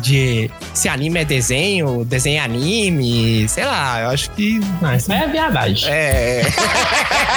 de se anime é desenho, desenho é anime, sei lá, eu acho que. Não, isso aí é viadagem. É.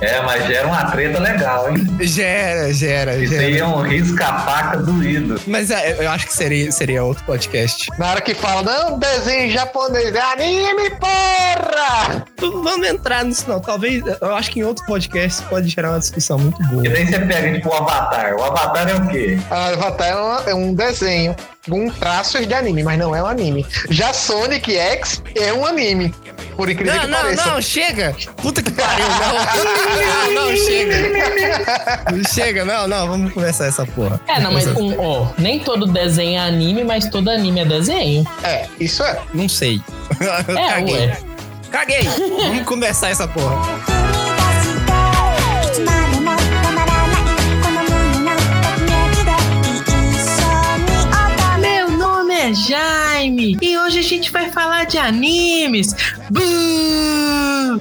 É, mas gera uma treta legal, hein? gera, gera, Isso aí gera. é um risca-faca doído. Mas é, eu acho que seria, seria outro podcast. Na hora que fala, não, desenho japonês, é anime, porra! Vamos entrar nisso, não. Talvez, eu acho que em outro podcast pode gerar uma discussão muito boa. E daí você pega, tipo, o Avatar. O Avatar é o quê? A Avatar é uma- é um desenho com traços de anime, mas não é um anime. Já Sonic X é um anime, por incrível Não, que não, pareça. não, chega! Puta que pariu, não! não, não, chega! Não chega, não, não, vamos começar essa porra. É, não, mas um, ó, nem todo desenho é anime, mas todo anime é desenho. É, isso é. Não sei. É, Caguei. ué. Caguei! Vamos começar essa porra. É Jaime e hoje a gente vai falar de animes.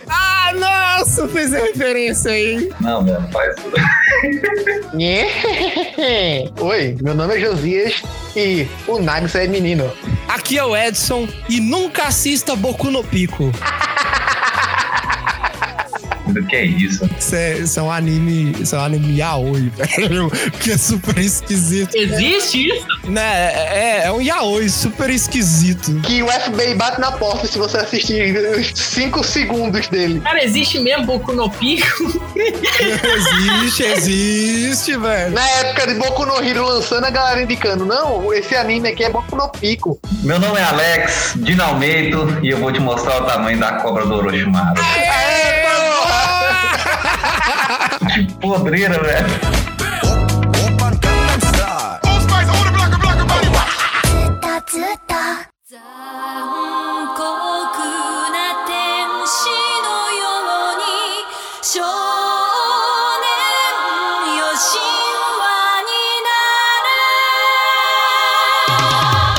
Ah, nossa, fez a referência aí. Não, mano, faz. Oi, meu nome é Josias e o Nags é menino. Aqui é o Edson e nunca assista Boku no Pico. O que é isso? Isso é, isso é um anime. Isso é um anime yaoi, velho. Que é super esquisito. Existe isso? Né? É, é um yaoi super esquisito. Que o FBI bate na porta se você assistir os 5 segundos dele. Cara, existe mesmo Boku no Pico? Existe, existe, velho. Na época de Boku no Hero lançando, a galera indicando, não, esse anime aqui é Boku no Pico. Meu nome é Alex Dinalmeito e eu vou te mostrar o tamanho da cobra do Orochimaru. É, porra! de podreira, velho.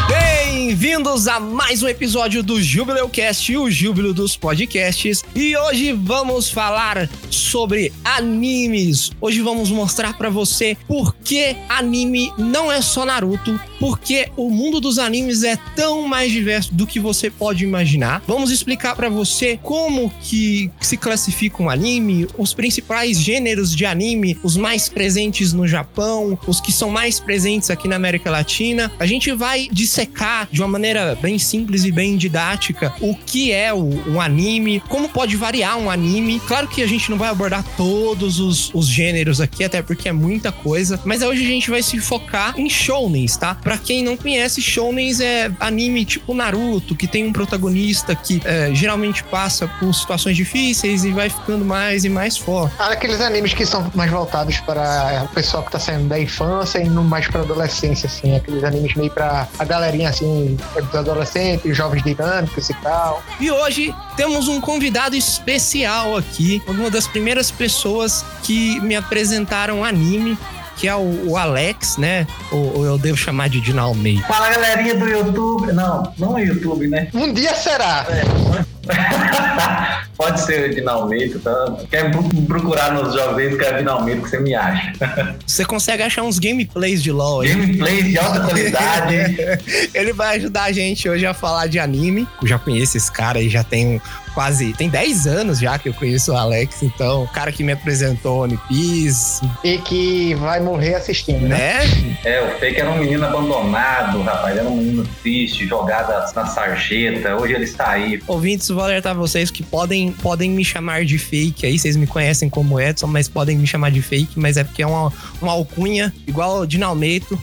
Bem-vindos a mais um episódio do Jubileucast, o júbilo dos podcasts. E hoje vamos falar sobre animes. Hoje vamos mostrar pra você por que anime não é só Naruto, porque o mundo dos animes é tão mais diverso do que você pode imaginar. Vamos explicar pra você como que se classifica um anime, os principais gêneros de anime, os mais presentes no Japão, os que são mais presentes aqui na América Latina. A gente vai dissecar de uma maneira bem simples e bem didática o que é um anime, como pode variar um anime. Claro que a gente não vai abordar todos os, os gêneros aqui, até porque é muita coisa, mas hoje a gente vai se focar em shounens, tá? Pra quem não conhece, shounens é anime tipo Naruto, que tem um protagonista que é, geralmente passa por situações difíceis e vai ficando mais e mais forte. Aqueles animes que são mais voltados para o pessoal que tá saindo da infância e indo mais pra adolescência, assim. Aqueles animes meio pra a galerinha, assim, dos adolescentes, jovens dinâmicos e tal. E hoje temos um convidado especial aqui, uma das primeiras pessoas que me apresentaram anime, que é o, o Alex, né? Ou, ou eu devo chamar de Dinalmei. Fala galerinha do YouTube. Não, não é YouTube, né? Um dia será. Pode ser o Dinalmeito, tá? Quer pro- procurar nos jovens que é Dinalmeito que você me acha. Você consegue achar uns gameplays de LoL aí. Gameplays de alta qualidade. Ele vai ajudar a gente hoje a falar de anime. Eu já conheço esse cara e já tem quase. Tem 10 anos já que eu conheço o Alex. Então, o cara que me apresentou One Piece, E que vai morrer assistindo, né? né? É, o Fake era um menino abandonado, rapaz. Era um menino triste, jogado na sarjeta. Hoje ele está aí. Ouvintes, vou alertar vocês que podem, podem me chamar de fake aí. Vocês me conhecem como Edson, mas podem me chamar de fake, mas é porque é uma, uma alcunha igual o Dinalmeito.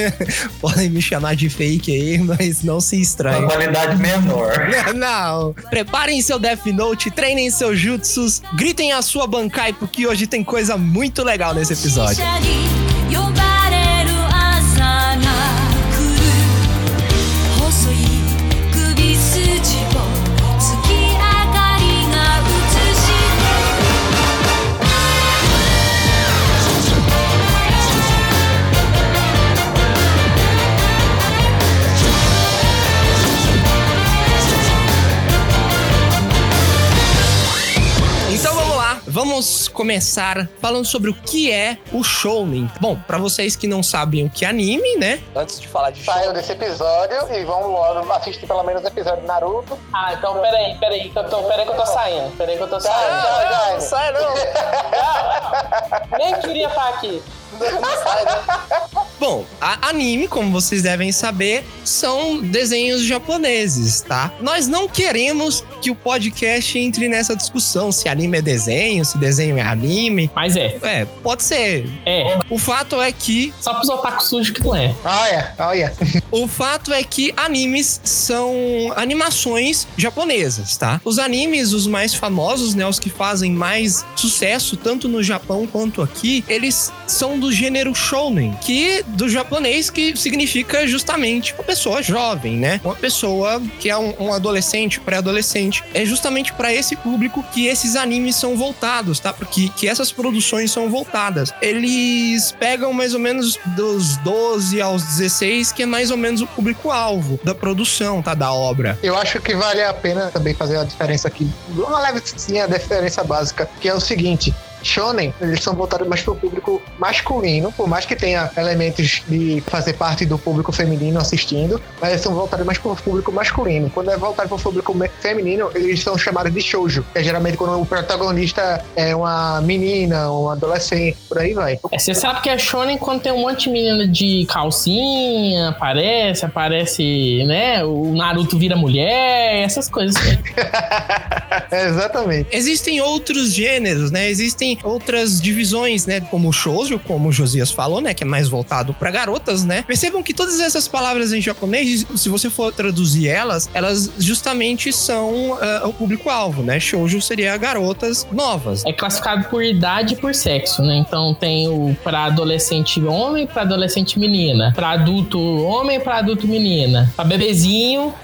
podem me chamar de fake aí, mas não se Uma estranhem. qualidade menor. Não, preparem seu Death Note, treinem seus jutsus, gritem a sua Bankai, porque hoje tem coisa muito legal nesse 死 episódio. Começar falando sobre o que é o shounen. Bom, pra vocês que não sabem o que é anime, né? Antes de falar de Saiu desse episódio e vamos logo assistir pelo menos o episódio de Naruto. Ah, então peraí, peraí, que eu tô, peraí que eu tô saindo. Peraí que eu tô saindo. tchau, Não, Jaime. sai não. Nem queria estar aqui. Bom, a anime, como vocês devem saber, são desenhos japoneses, tá? Nós não queremos que o podcast entre nessa discussão se anime é desenho, se desenho é anime. Mas é, É, pode ser. é. O fato é que Só pros otaku sujos que não é. Olha, olha. O fato é que animes são animações japonesas, tá? Os animes, os mais famosos, né, os que fazem mais sucesso tanto no Japão quanto aqui, eles são do gênero shounen, que do japonês que significa justamente uma pessoa jovem, né? Uma pessoa que é um, um adolescente, pré-adolescente. É justamente para esse público que esses animes são voltados, tá? Porque que essas produções são voltadas. Eles pegam mais ou menos dos 12 aos 16, que é mais ou menos o público-alvo da produção, tá? Da obra. Eu acho que vale a pena também fazer a diferença aqui. Uma leve sim, a diferença básica, que é o seguinte. Shonen, eles são voltados mais para o público masculino, por mais que tenha elementos de fazer parte do público feminino assistindo, mas eles são voltados mais para o público masculino. Quando é voltado para o público feminino, eles são chamados de shoujo, que é geralmente quando o protagonista é uma menina, um adolescente, por aí vai. É, Você sabe que é shonen quando tem um monte de menina de calcinha, aparece, aparece, né? O Naruto vira mulher, essas coisas. É, exatamente. Existem outros gêneros, né? Existem outras divisões, né? Como o shoujo, como o Josias falou, né? Que é mais voltado para garotas, né? Percebam que todas essas palavras em japonês, se você for traduzir elas, elas justamente são ah, o público-alvo, né? Shoujo seria garotas novas. É classificado por idade e por sexo, né? Então tem o pra adolescente homem, pra adolescente menina, pra adulto homem, pra adulto menina, pra bebezinho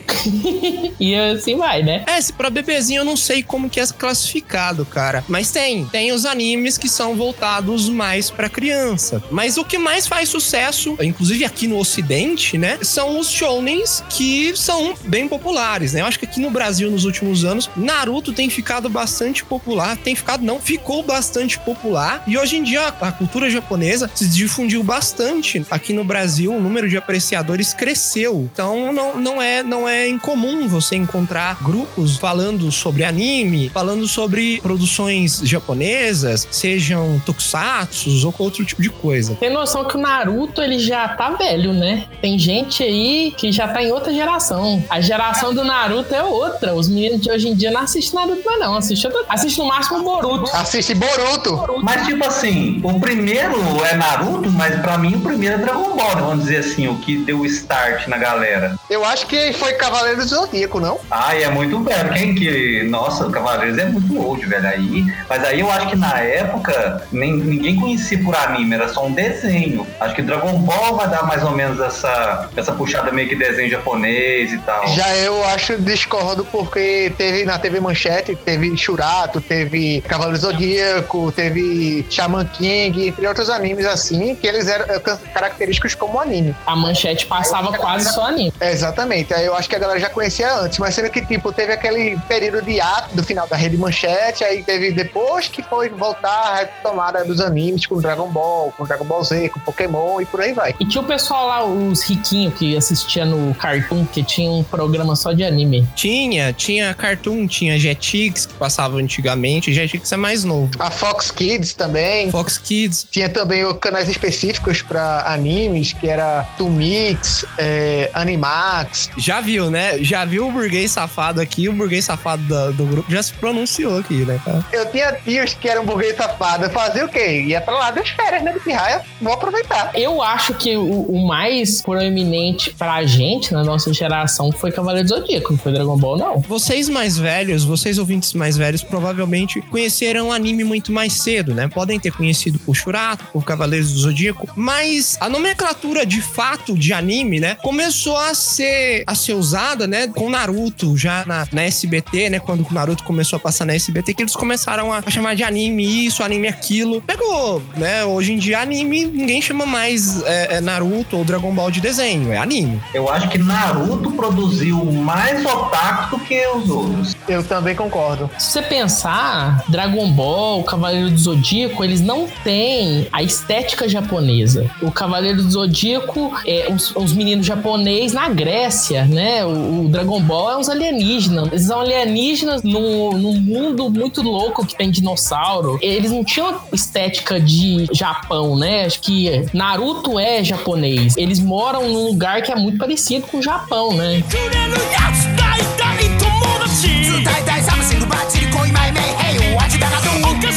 e assim vai, né? É, se pra bebezinho eu não sei como que é classificado, cara. Mas tem. Tem os animes que são voltados mais pra criança. Mas o que mais faz sucesso, inclusive aqui no ocidente, né? São os shounens que são bem populares, né? Eu acho que aqui no Brasil, nos últimos anos, Naruto tem ficado bastante popular. Tem ficado, não, ficou bastante popular. E hoje em dia, a cultura japonesa se difundiu bastante. Aqui no Brasil, o número de apreciadores cresceu. Então, não, não, é, não é incomum você encontrar grupos falando sobre anime, falando sobre produções japonesas, sejam tokusatsus ou outro tipo de coisa. Tem noção que o Naruto ele já tá velho, né? Tem gente aí que já tá em outra geração. A geração do Naruto é outra. Os meninos de hoje em dia não assistem Naruto, mais não. Assiste, outra- assiste no máximo Boruto. Assiste Boruto. Mas, tipo assim, o primeiro é Naruto, mas pra mim o primeiro é Dragon Ball, vamos dizer assim, o que deu o start na galera. Eu acho que foi Cavaleiro do Zodíaco, não? Ai, é muito velho. Quem que. Nossa, o Cavaleiros é muito old, velho. Aí. Mas aí eu acho que na época nem, ninguém conhecia por anime, era só um desenho. Acho que Dragon Ball vai dar mais ou menos essa, essa puxada meio que desenho japonês e tal. Já eu acho discordo porque teve na TV Manchete, teve Shurato, teve Cavaleiro do Zodíaco, teve Shaman King, entre outros animes assim, que eles eram eh, característicos como anime. A manchete passava quase só anime. É, exatamente. Aí eu acho que a galera já conhecia antes, mas sendo que, tipo, teve aquele período de ato do final da rede manchete, aí teve depois que foi voltar a retomada dos animes com Dragon Ball, com Dragon Ball Z, com Pokémon e por aí vai. E tinha o pessoal lá, os riquinhos, que assistia no Cartoon, que tinha um programa só de anime. Tinha, tinha Cartoon, tinha Jetix, que passava antigamente. Jetix é mais novo. A Fox Kids também. Fox Kids. Tinha também os canais específicos para animes, que era Tumix, é, Animax. Já viu, né? Já viu o burguês safado aqui, o burguês safado da- do grupo já se pronunciou aqui, né, cara? Eu tinha tios que eram burguês safado. Fazia o quê? Ia pra lá das férias, né? De pirraia. Vou aproveitar. Eu acho que o, o mais proeminente pra gente, na nossa geração, foi Cavaleiro do Zodíaco, não foi Dragon Ball, não. Vocês mais velhos, vocês ouvintes mais velhos, provavelmente conheceram o anime muito mais cedo, né? Podem ter conhecido por Shurato, por Cavaleiros do Zodíaco, mas a nomenclatura de fato de anime, né, começou a ser a ser usada, né, com Naruto já na, na SBT, né, quando o Naruto começou a passar na SBT, que eles começaram a chamar de anime anime isso, anime aquilo. Pegou, né? Hoje em dia, anime, ninguém chama mais é, é Naruto ou Dragon Ball de desenho, é anime. Eu acho que Naruto produziu mais otaku do que os outros. Eu também concordo. Se você pensar, Dragon Ball, Cavaleiro do Zodíaco, eles não têm a estética japonesa. O Cavaleiro do Zodíaco é os, os meninos japoneses na Grécia, né? O, o Dragon Ball é uns alienígenas. Eles são alienígenas num, num mundo muito louco que tem dinossauro. Eles não tinham estética de Japão, né? Acho que Naruto é japonês. Eles moram num lugar que é muito parecido com o Japão, né?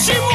く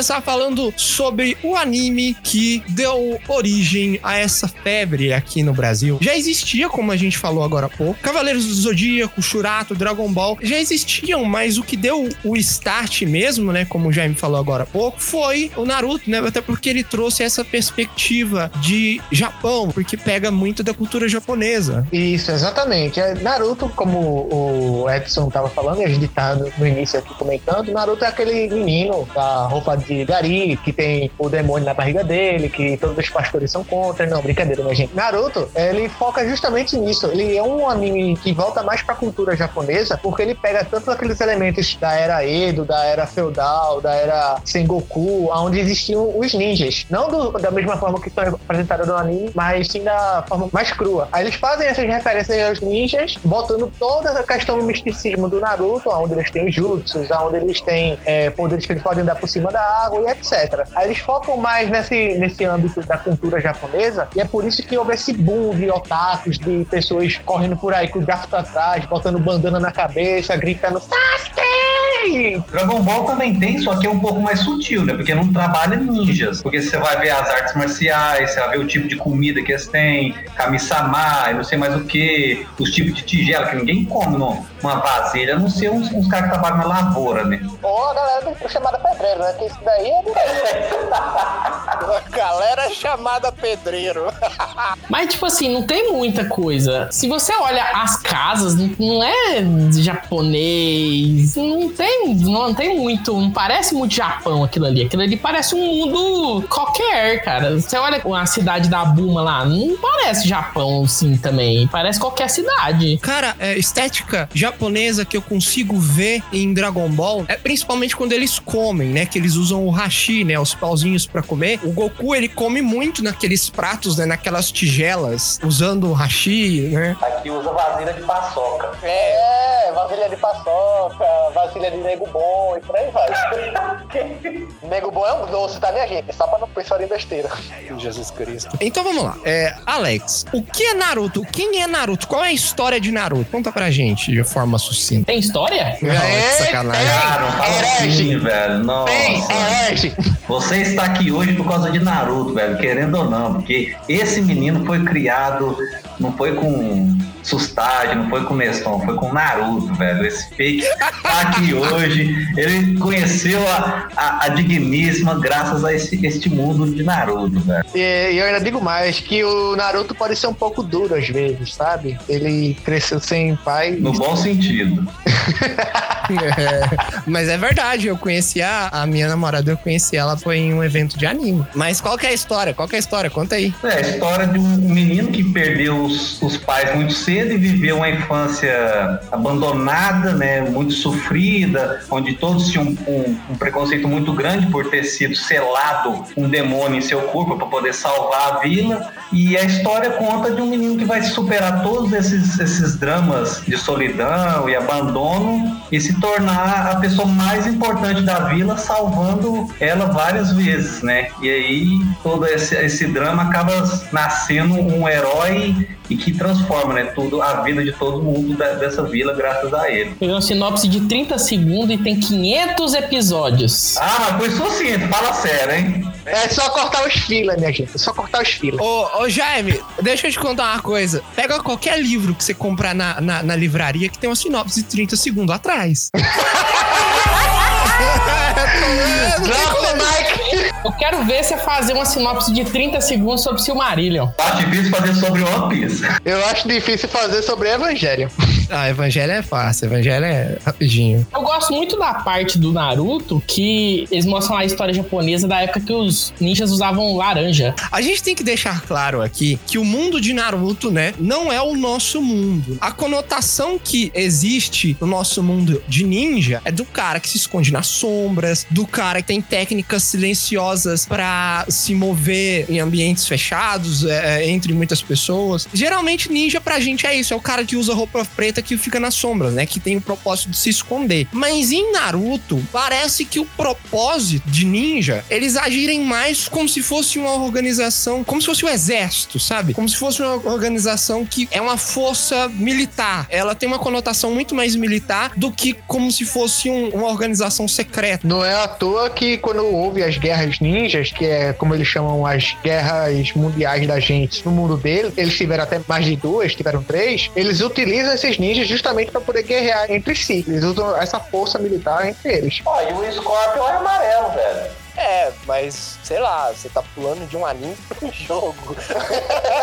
começar falando sobre o anime que deu origem a essa febre aqui no Brasil. Já existia, como a gente falou agora há pouco, Cavaleiros do Zodíaco, Shurato, Dragon Ball, já existiam, mas o que deu o start mesmo, né, como o Jaime falou agora há pouco, foi o Naruto, né, até porque ele trouxe essa perspectiva de Japão, porque pega muito da cultura japonesa. Isso, exatamente. É, Naruto, como o Edson tava falando, e a gente tá no, no início aqui comentando, Naruto é aquele menino da roupa de gari, que tem o demônio na barriga dele, que todos os pastores são contra. Não, brincadeira, minha gente. Naruto, ele foca justamente nisso. Ele é um anime que volta mais pra cultura japonesa, porque ele pega tanto aqueles elementos da era Edo, da era feudal, da era Sengoku, onde existiam os ninjas. Não do- da mesma forma que são apresentados no anime, mas sim da forma mais crua. Aí eles fazem essas referências aos ninjas, botando toda a questão do misticismo do Naruto, onde eles têm os jutsus, onde eles têm é, poderes que eles podem dar por cima da e etc. Aí eles focam mais nesse, nesse âmbito da cultura japonesa, e é por isso que houve esse boom de otakus, de pessoas correndo por aí com o braço pra trás, botando bandana na cabeça, gritando Sasuke! Dragon Ball também tem, só que é um pouco mais sutil, né? Porque não trabalha ninjas. Porque você vai ver as artes marciais, você vai ver o tipo de comida que eles têm, kami-sama, não sei mais o que, os tipos de tigela, que ninguém come no- numa vasilha, a não ser uns, uns caras que trabalham na lavoura, né? Ou a galera chamada pedreiro, né? Que daí é Galera chamada pedreiro. Mas, tipo assim, não tem muita coisa. Se você olha as casas, não- não é japonês. Não tem, não tem muito. Não parece muito Japão aquilo ali. Aquilo ali parece um mundo qualquer, cara. Você olha a cidade da Buma lá, não parece Japão, sim, também. Parece qualquer cidade. Cara, é, estética japonesa que eu consigo ver em Dragon Ball é principalmente quando eles comem, né? Que eles usam o hashi, né? Os pauzinhos pra comer. O Goku, ele come muito naqueles pratos, né? Naquelas tigelas, usando o hashi, né? Aqui usa vasilha de paçoca. É, vasilha de paçoca, vasilha de nego bom e por aí vai. nego bom é um doce, tá, minha gente? Só pra não pensar em besteira. Jesus Cristo. Então vamos lá. É, Alex, o que é Naruto? Quem é Naruto? Qual é a história de Naruto? Conta pra gente de forma sucinta. Tem história? Não, que sacanagem. Fala assim, velho. Nossa. Tem, herege! Você está aqui hoje por causa de Naruto, velho, querendo ou não, porque esse menino foi criado, não foi com sustagem, não foi com Neston, foi com Naruto, velho. Esse fake tá aqui hoje. Ele conheceu a, a, a digníssima graças a esse, este mundo de Naruto, velho. E e eu ainda digo mais, que o Naruto pode ser um pouco duro às vezes, sabe? Ele cresceu sem pai. No bom sentido. É, mas é verdade, eu conheci a, a minha namorada, eu conheci ela foi em um evento de anime. Mas qual que é a história? Qual que é a história? Conta aí. É a história de um menino que perdeu os, os pais muito cedo e viveu uma infância abandonada, né, muito sofrida, onde todos tinham um, um preconceito muito grande por ter sido selado um demônio em seu corpo para poder salvar a vila. E a história conta de um menino que vai superar todos esses, esses dramas de solidão e abandono e se tornar a pessoa mais importante da vila, salvando ela várias vezes, né? E aí todo esse, esse drama acaba nascendo um herói e que transforma, né, tudo a vida de todo mundo da- dessa vila graças a ele. Foi uma sinopse de 30 segundos e tem 500 episódios. Ah, mas foi sucinto, fala sério, hein? É só cortar os filas, minha gente. É só cortar os filas. Ô, ô Jaime, deixa eu te contar uma coisa. Pega qualquer livro que você comprar na, na, na livraria que tem uma sinopse de 30 segundos atrás. Drop the mic! Eu quero ver você fazer uma sinopse de 30 segundos sobre Silmarillion. Eu acho difícil fazer sobre One Piece. Eu acho difícil fazer sobre Evangelho. Ah, Evangelho é fácil, Evangelho é rapidinho. Eu gosto muito da parte do Naruto que eles mostram a história japonesa da época que os ninjas usavam laranja. A gente tem que deixar claro aqui que o mundo de Naruto, né, não é o nosso mundo. A conotação que existe no nosso mundo de ninja é do cara que se esconde nas sombras, do cara que tem técnicas silenciosas pra se mover em ambientes fechados, é, é, entre muitas pessoas. Geralmente, ninja pra gente é isso: é o cara que usa roupa preta que fica nas sombras, né? Que tem o propósito de se esconder. Mas em Naruto, parece que o propósito de ninja, eles agirem mais como se fosse uma organização, como se fosse o exército, sabe? Como se fosse uma organização que é uma força militar. Ela tem uma conotação muito mais militar do que como se fosse um- uma organização secreta. Não é à toa que quando houve as guerras ninjas, que é como eles chamam as guerras mundiais da gente no mundo dele, eles tiveram até mais de duas, tiveram três, eles utilizam esses ninjas justamente para poder guerrear entre si. Eles usam essa força militar entre eles. Ó, e o Scorpion é amarelo, velho. É, mas sei lá, você tá pulando de um anime pra um jogo.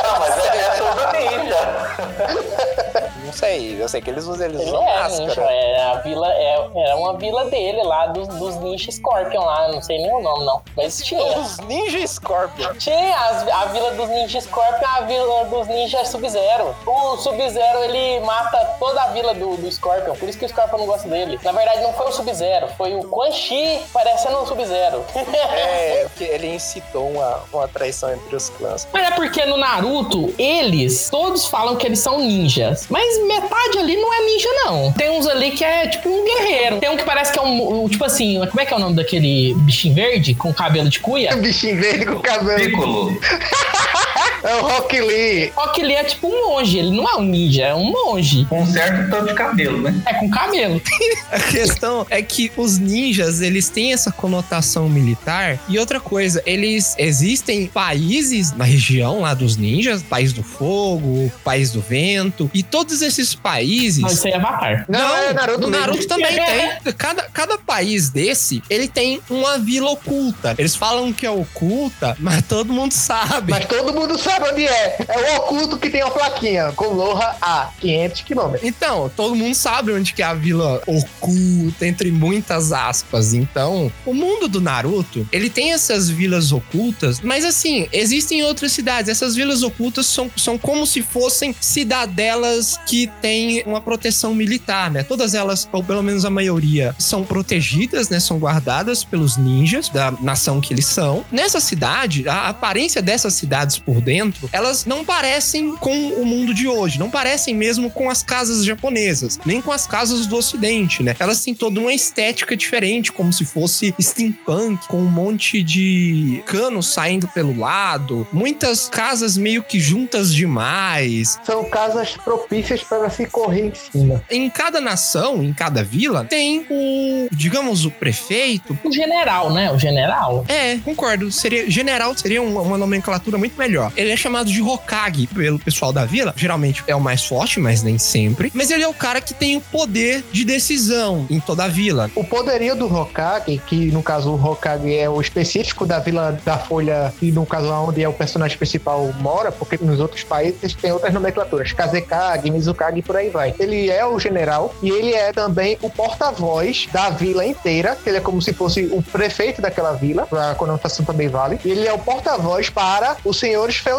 Não, mas é, é todo ninja. Não sei, eu sei que eles usam, eles Ele usam é ninja, máscara. é a vila, é, era uma vila dele lá, dos, dos ninja Scorpion lá, não sei nem o nome não, mas tinha. Os Ninja Scorpion. Tinha as- a vila dos ninja Scorpion a vila dos ninja Sub-Zero. O Sub-Zero, ele mata toda a vila do, do Scorpion, por isso que o Scorpion não gosta dele. Na verdade, não foi o Sub-Zero, foi o Quan Chi parecendo o Sub-Zero. É, porque ele incitou uma, uma traição entre os clãs. Mas é porque no Naruto, eles, todos falam que eles são ninjas. Mas metade ali não é ninja, não. Tem uns ali que é tipo um guerreiro. Tem um que parece que é um. um- tipo assim, como é que é o nome daquele bichinho verde com cabelo de cuia? Bichinho verde com cabelo. Piccolo. É o Rock Lee. Que ele é tipo um monge, ele não é um ninja, é um monge. Com um certo tanto de cabelo, né? É com cabelo. A questão é que os ninjas, eles têm essa conotação militar. E outra coisa, eles existem países na região lá dos ninjas, País do Fogo, País do Vento, e todos esses países. Mas isso aí é Avatar. Não, é Naruto. Naruto também tem. Cada, cada país desse, ele tem uma vila oculta. Eles falam que é oculta, mas todo mundo sabe. Mas todo mundo sabe onde é. É o oculto que tem a plaquinha. Konoha a 500 quilômetros. Então, todo mundo sabe onde que é a vila oculta, entre muitas aspas. Então, o mundo do Naruto, ele tem essas vilas ocultas, mas assim, existem outras cidades. Essas vilas ocultas são, são como se fossem cidadelas que têm uma proteção militar, né? Todas elas, ou pelo menos a maioria, são protegidas, né? São guardadas pelos ninjas da nação que eles são. Nessa cidade, a aparência dessas cidades por dentro, elas não parecem com o mundo de hoje, não parecem mesmo com as casas japonesas, nem com as casas do ocidente, né? Elas têm toda uma estética diferente, como se fosse steampunk, com um monte de canos saindo pelo lado, muitas casas meio que juntas demais. São casas propícias para se correr em cima. Em cada nação, em cada vila, tem o, digamos, o prefeito. O general, né? O general. É, concordo. Seria general seria uma, uma nomenclatura muito melhor. Ele é chamado de Hokage pelo pessoal da vila. Geralmente é o mais forte, mas nem sempre. Mas ele é o cara que tem o poder de decisão em toda a vila. O poderio do Hokage, que no caso o Hokage é o específico da Vila da Folha, e no caso onde é o personagem principal mora, porque nos outros países tem outras nomenclaturas, Kazekage, Mizukage e por aí vai. Ele é o general e ele é também o porta-voz da vila inteira, ele é como se fosse o prefeito daquela vila, a conotação também vale. Ele é o porta-voz para os senhores feudais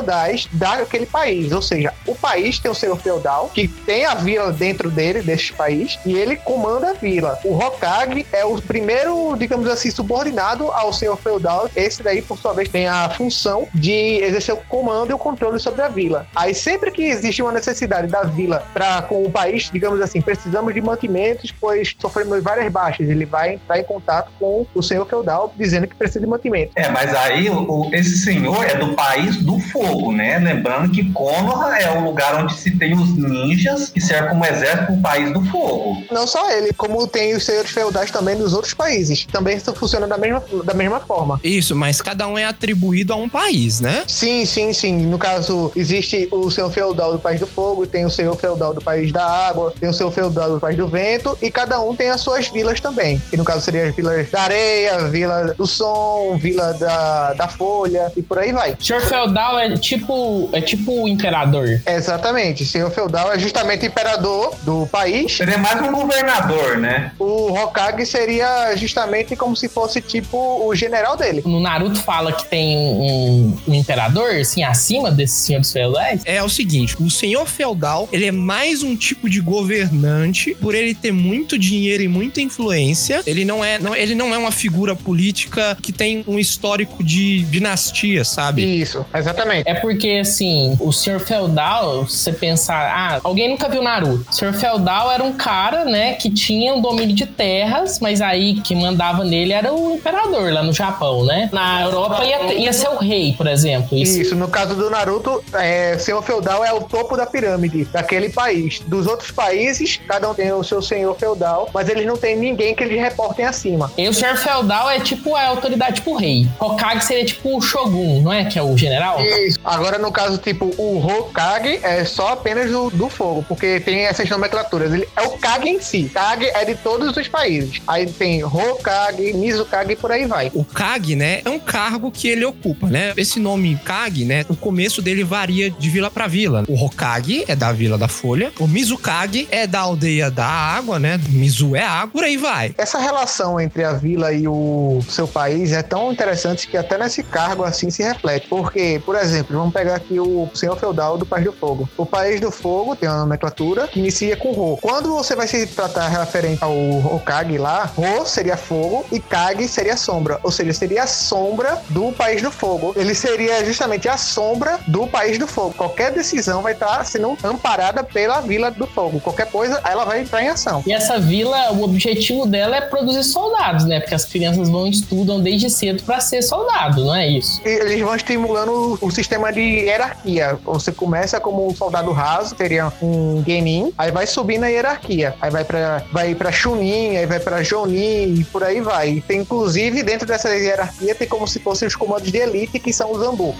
daquele país, ou seja, o país tem o senhor feudal, que tem a vila dentro dele, desse país, e ele comanda a vila. O Hokage é o primeiro, digamos assim, subordinado ao senhor feudal. Esse daí, por sua vez, tem a função de exercer o comando e o controle sobre a vila. Aí, sempre que existe uma necessidade da vila para com o país, digamos assim, precisamos de mantimentos, pois sofremos várias baixas. Ele vai entrar em contato com o senhor feudal dizendo que precisa de mantimento. É, mas aí o- esse senhor é do país do fogo. Fogo, né? Lembrando que Konoha é o lugar onde se tem os ninjas que servem como exército do país do fogo. Não só ele, como tem os senhores feudais também nos outros países. Também isso funciona da mesma, da mesma forma. Isso, mas cada um é atribuído a um país, né? Sim, sim, sim. No caso, existe o senhor feudal do País do Fogo, tem o senhor feudal do País da Água, tem o senhor feudal do País do Vento, e cada um tem as suas vilas também. Que no caso seria as vilas da areia, vila do som, vila da, da folha, e por aí vai. Senhor feudal é tipo é tipo o imperador. Exatamente. Senhor feudal é justamente imperador do país. Seria mais um governador, né? O Hokage seria justamente como se fosse tipo o general dele. No Naruto fala que tem um, um imperador, assim, acima desses senhores feudais. É o seguinte, o senhor feudal, ele é mais um tipo de governante, por ele ter muito dinheiro e muita influência. Ele não é, não, ele não é uma figura política que tem um histórico de dinastia, sabe? Isso, exatamente. É porque, assim, o senhor feudal, se você pensar, ah, alguém nunca viu Naruto. O senhor feudal era um cara, né, que tinha um domínio de terras, mas aí que mandava nele era o imperador lá no Japão, né? Na Europa ia, ia ser o rei, por exemplo. Isso. Isso, no caso do Naruto, é, senhor feudal é o topo da pirâmide daquele país. Dos outros países, cada um tem o seu senhor feudal, mas eles não têm ninguém que eles reportem acima. E o senhor feudal é tipo a autoridade, tipo o rei. Hokage seria tipo o shogun, não é? Que é o general? Isso. Agora, no caso, tipo, o Hokage é só apenas do, do fogo, porque tem essas nomenclaturas. Ele é o Kage em si. Kage é de todos os países. Aí tem Hokage, Mizukage e por aí vai. O Kage, né, é um cargo que ele ocupa, né? Esse nome Kage, né, o começo dele varia de vila pra vila. O Hokage é da Vila da Folha, o Mizukage é da aldeia da água, né? Mizu é água, por aí vai. Essa relação entre a vila e o seu país é tão interessante que até nesse cargo assim se reflete. Porque, por exemplo, vamos pegar aqui o senhor feudal do País do Fogo. O País do Fogo tem uma nomenclatura que inicia com Ro. Quando você vai se tratar referente ao Hokage lá, Ro seria fogo e Kage seria sombra. Ou seja, seria a sombra do País do Fogo. Ele seria justamente a sombra do País do Fogo. Qualquer decisão vai estar sendo amparada pela Vila do Fogo. Qualquer coisa, ela vai entrar em ação. E essa vila, o objetivo dela é produzir soldados, né? Porque as crianças vão e estudam desde cedo pra ser soldado, não é isso? E eles vão estimulando o, o sistema de hierarquia. Você começa como um soldado raso, seria um genin, aí vai subindo a hierarquia. Aí vai pra, vai pra Chunin, aí vai pra Jonin e por aí vai. E tem, inclusive, dentro dessa hierarquia, tem como se fossem os comandos de elite, que são os Zambu.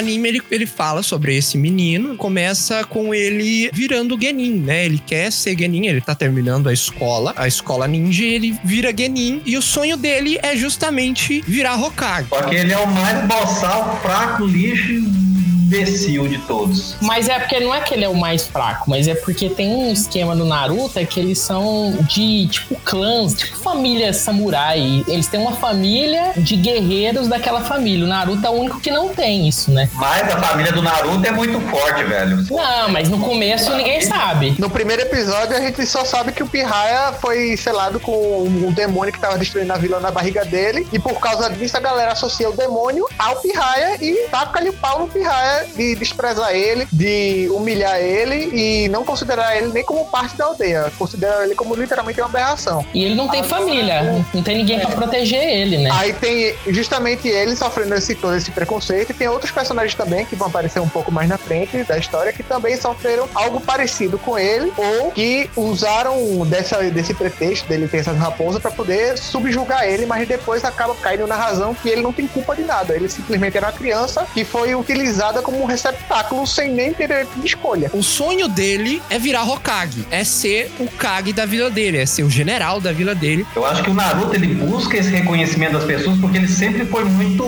Anime ele, ele fala sobre esse menino, começa com ele virando Genin, né? Ele quer ser Genin, ele tá terminando a escola, a escola ninja, ele vira Genin e o sonho dele é justamente virar Hokage. Porque ele é o mais boçal, fraco, lixo imbecil de todos. Mas é porque não é que ele é o mais fraco, mas é porque tem um esquema no Naruto é que eles são de tipo clãs, tipo família samurai. Eles têm uma família de guerreiros daquela família. O Naruto é o único que não tem isso, né? Mas a família do Naruto é muito forte, velho. Não, mas no começo ninguém sabe. No primeiro episódio, a gente só sabe que o Pirraia foi selado com um demônio que tava destruindo a vila na barriga dele. E por causa disso, a galera associa o demônio ao Pirraia e taca-lhe o pau no Pirraia de desprezar ele, de humilhar ele e não considerar ele nem como parte da aldeia. Considera ele como literalmente uma aberração. E ele não tem família, não tem ninguém pra proteger ele, né? Aí tem justamente ele sofrendo esse, todo esse preconceito. E tem outros personagens também que vão aparecer um pouco mais na frente da história que também sofreram algo parecido com ele ou que usaram dessa, desse pretexto dele ter essas raposas pra poder subjugar ele, mas depois acaba caindo na razão que ele não tem culpa de nada. Ele simplesmente era uma criança que foi utilizada como um receptáculo sem nem ter escolha. O sonho dele é virar Hokage, é ser o Kage da vila dele, é ser o general da vila dele. Eu acho que o Naruto ele busca esse reconhecimento das pessoas porque ele sempre foi muito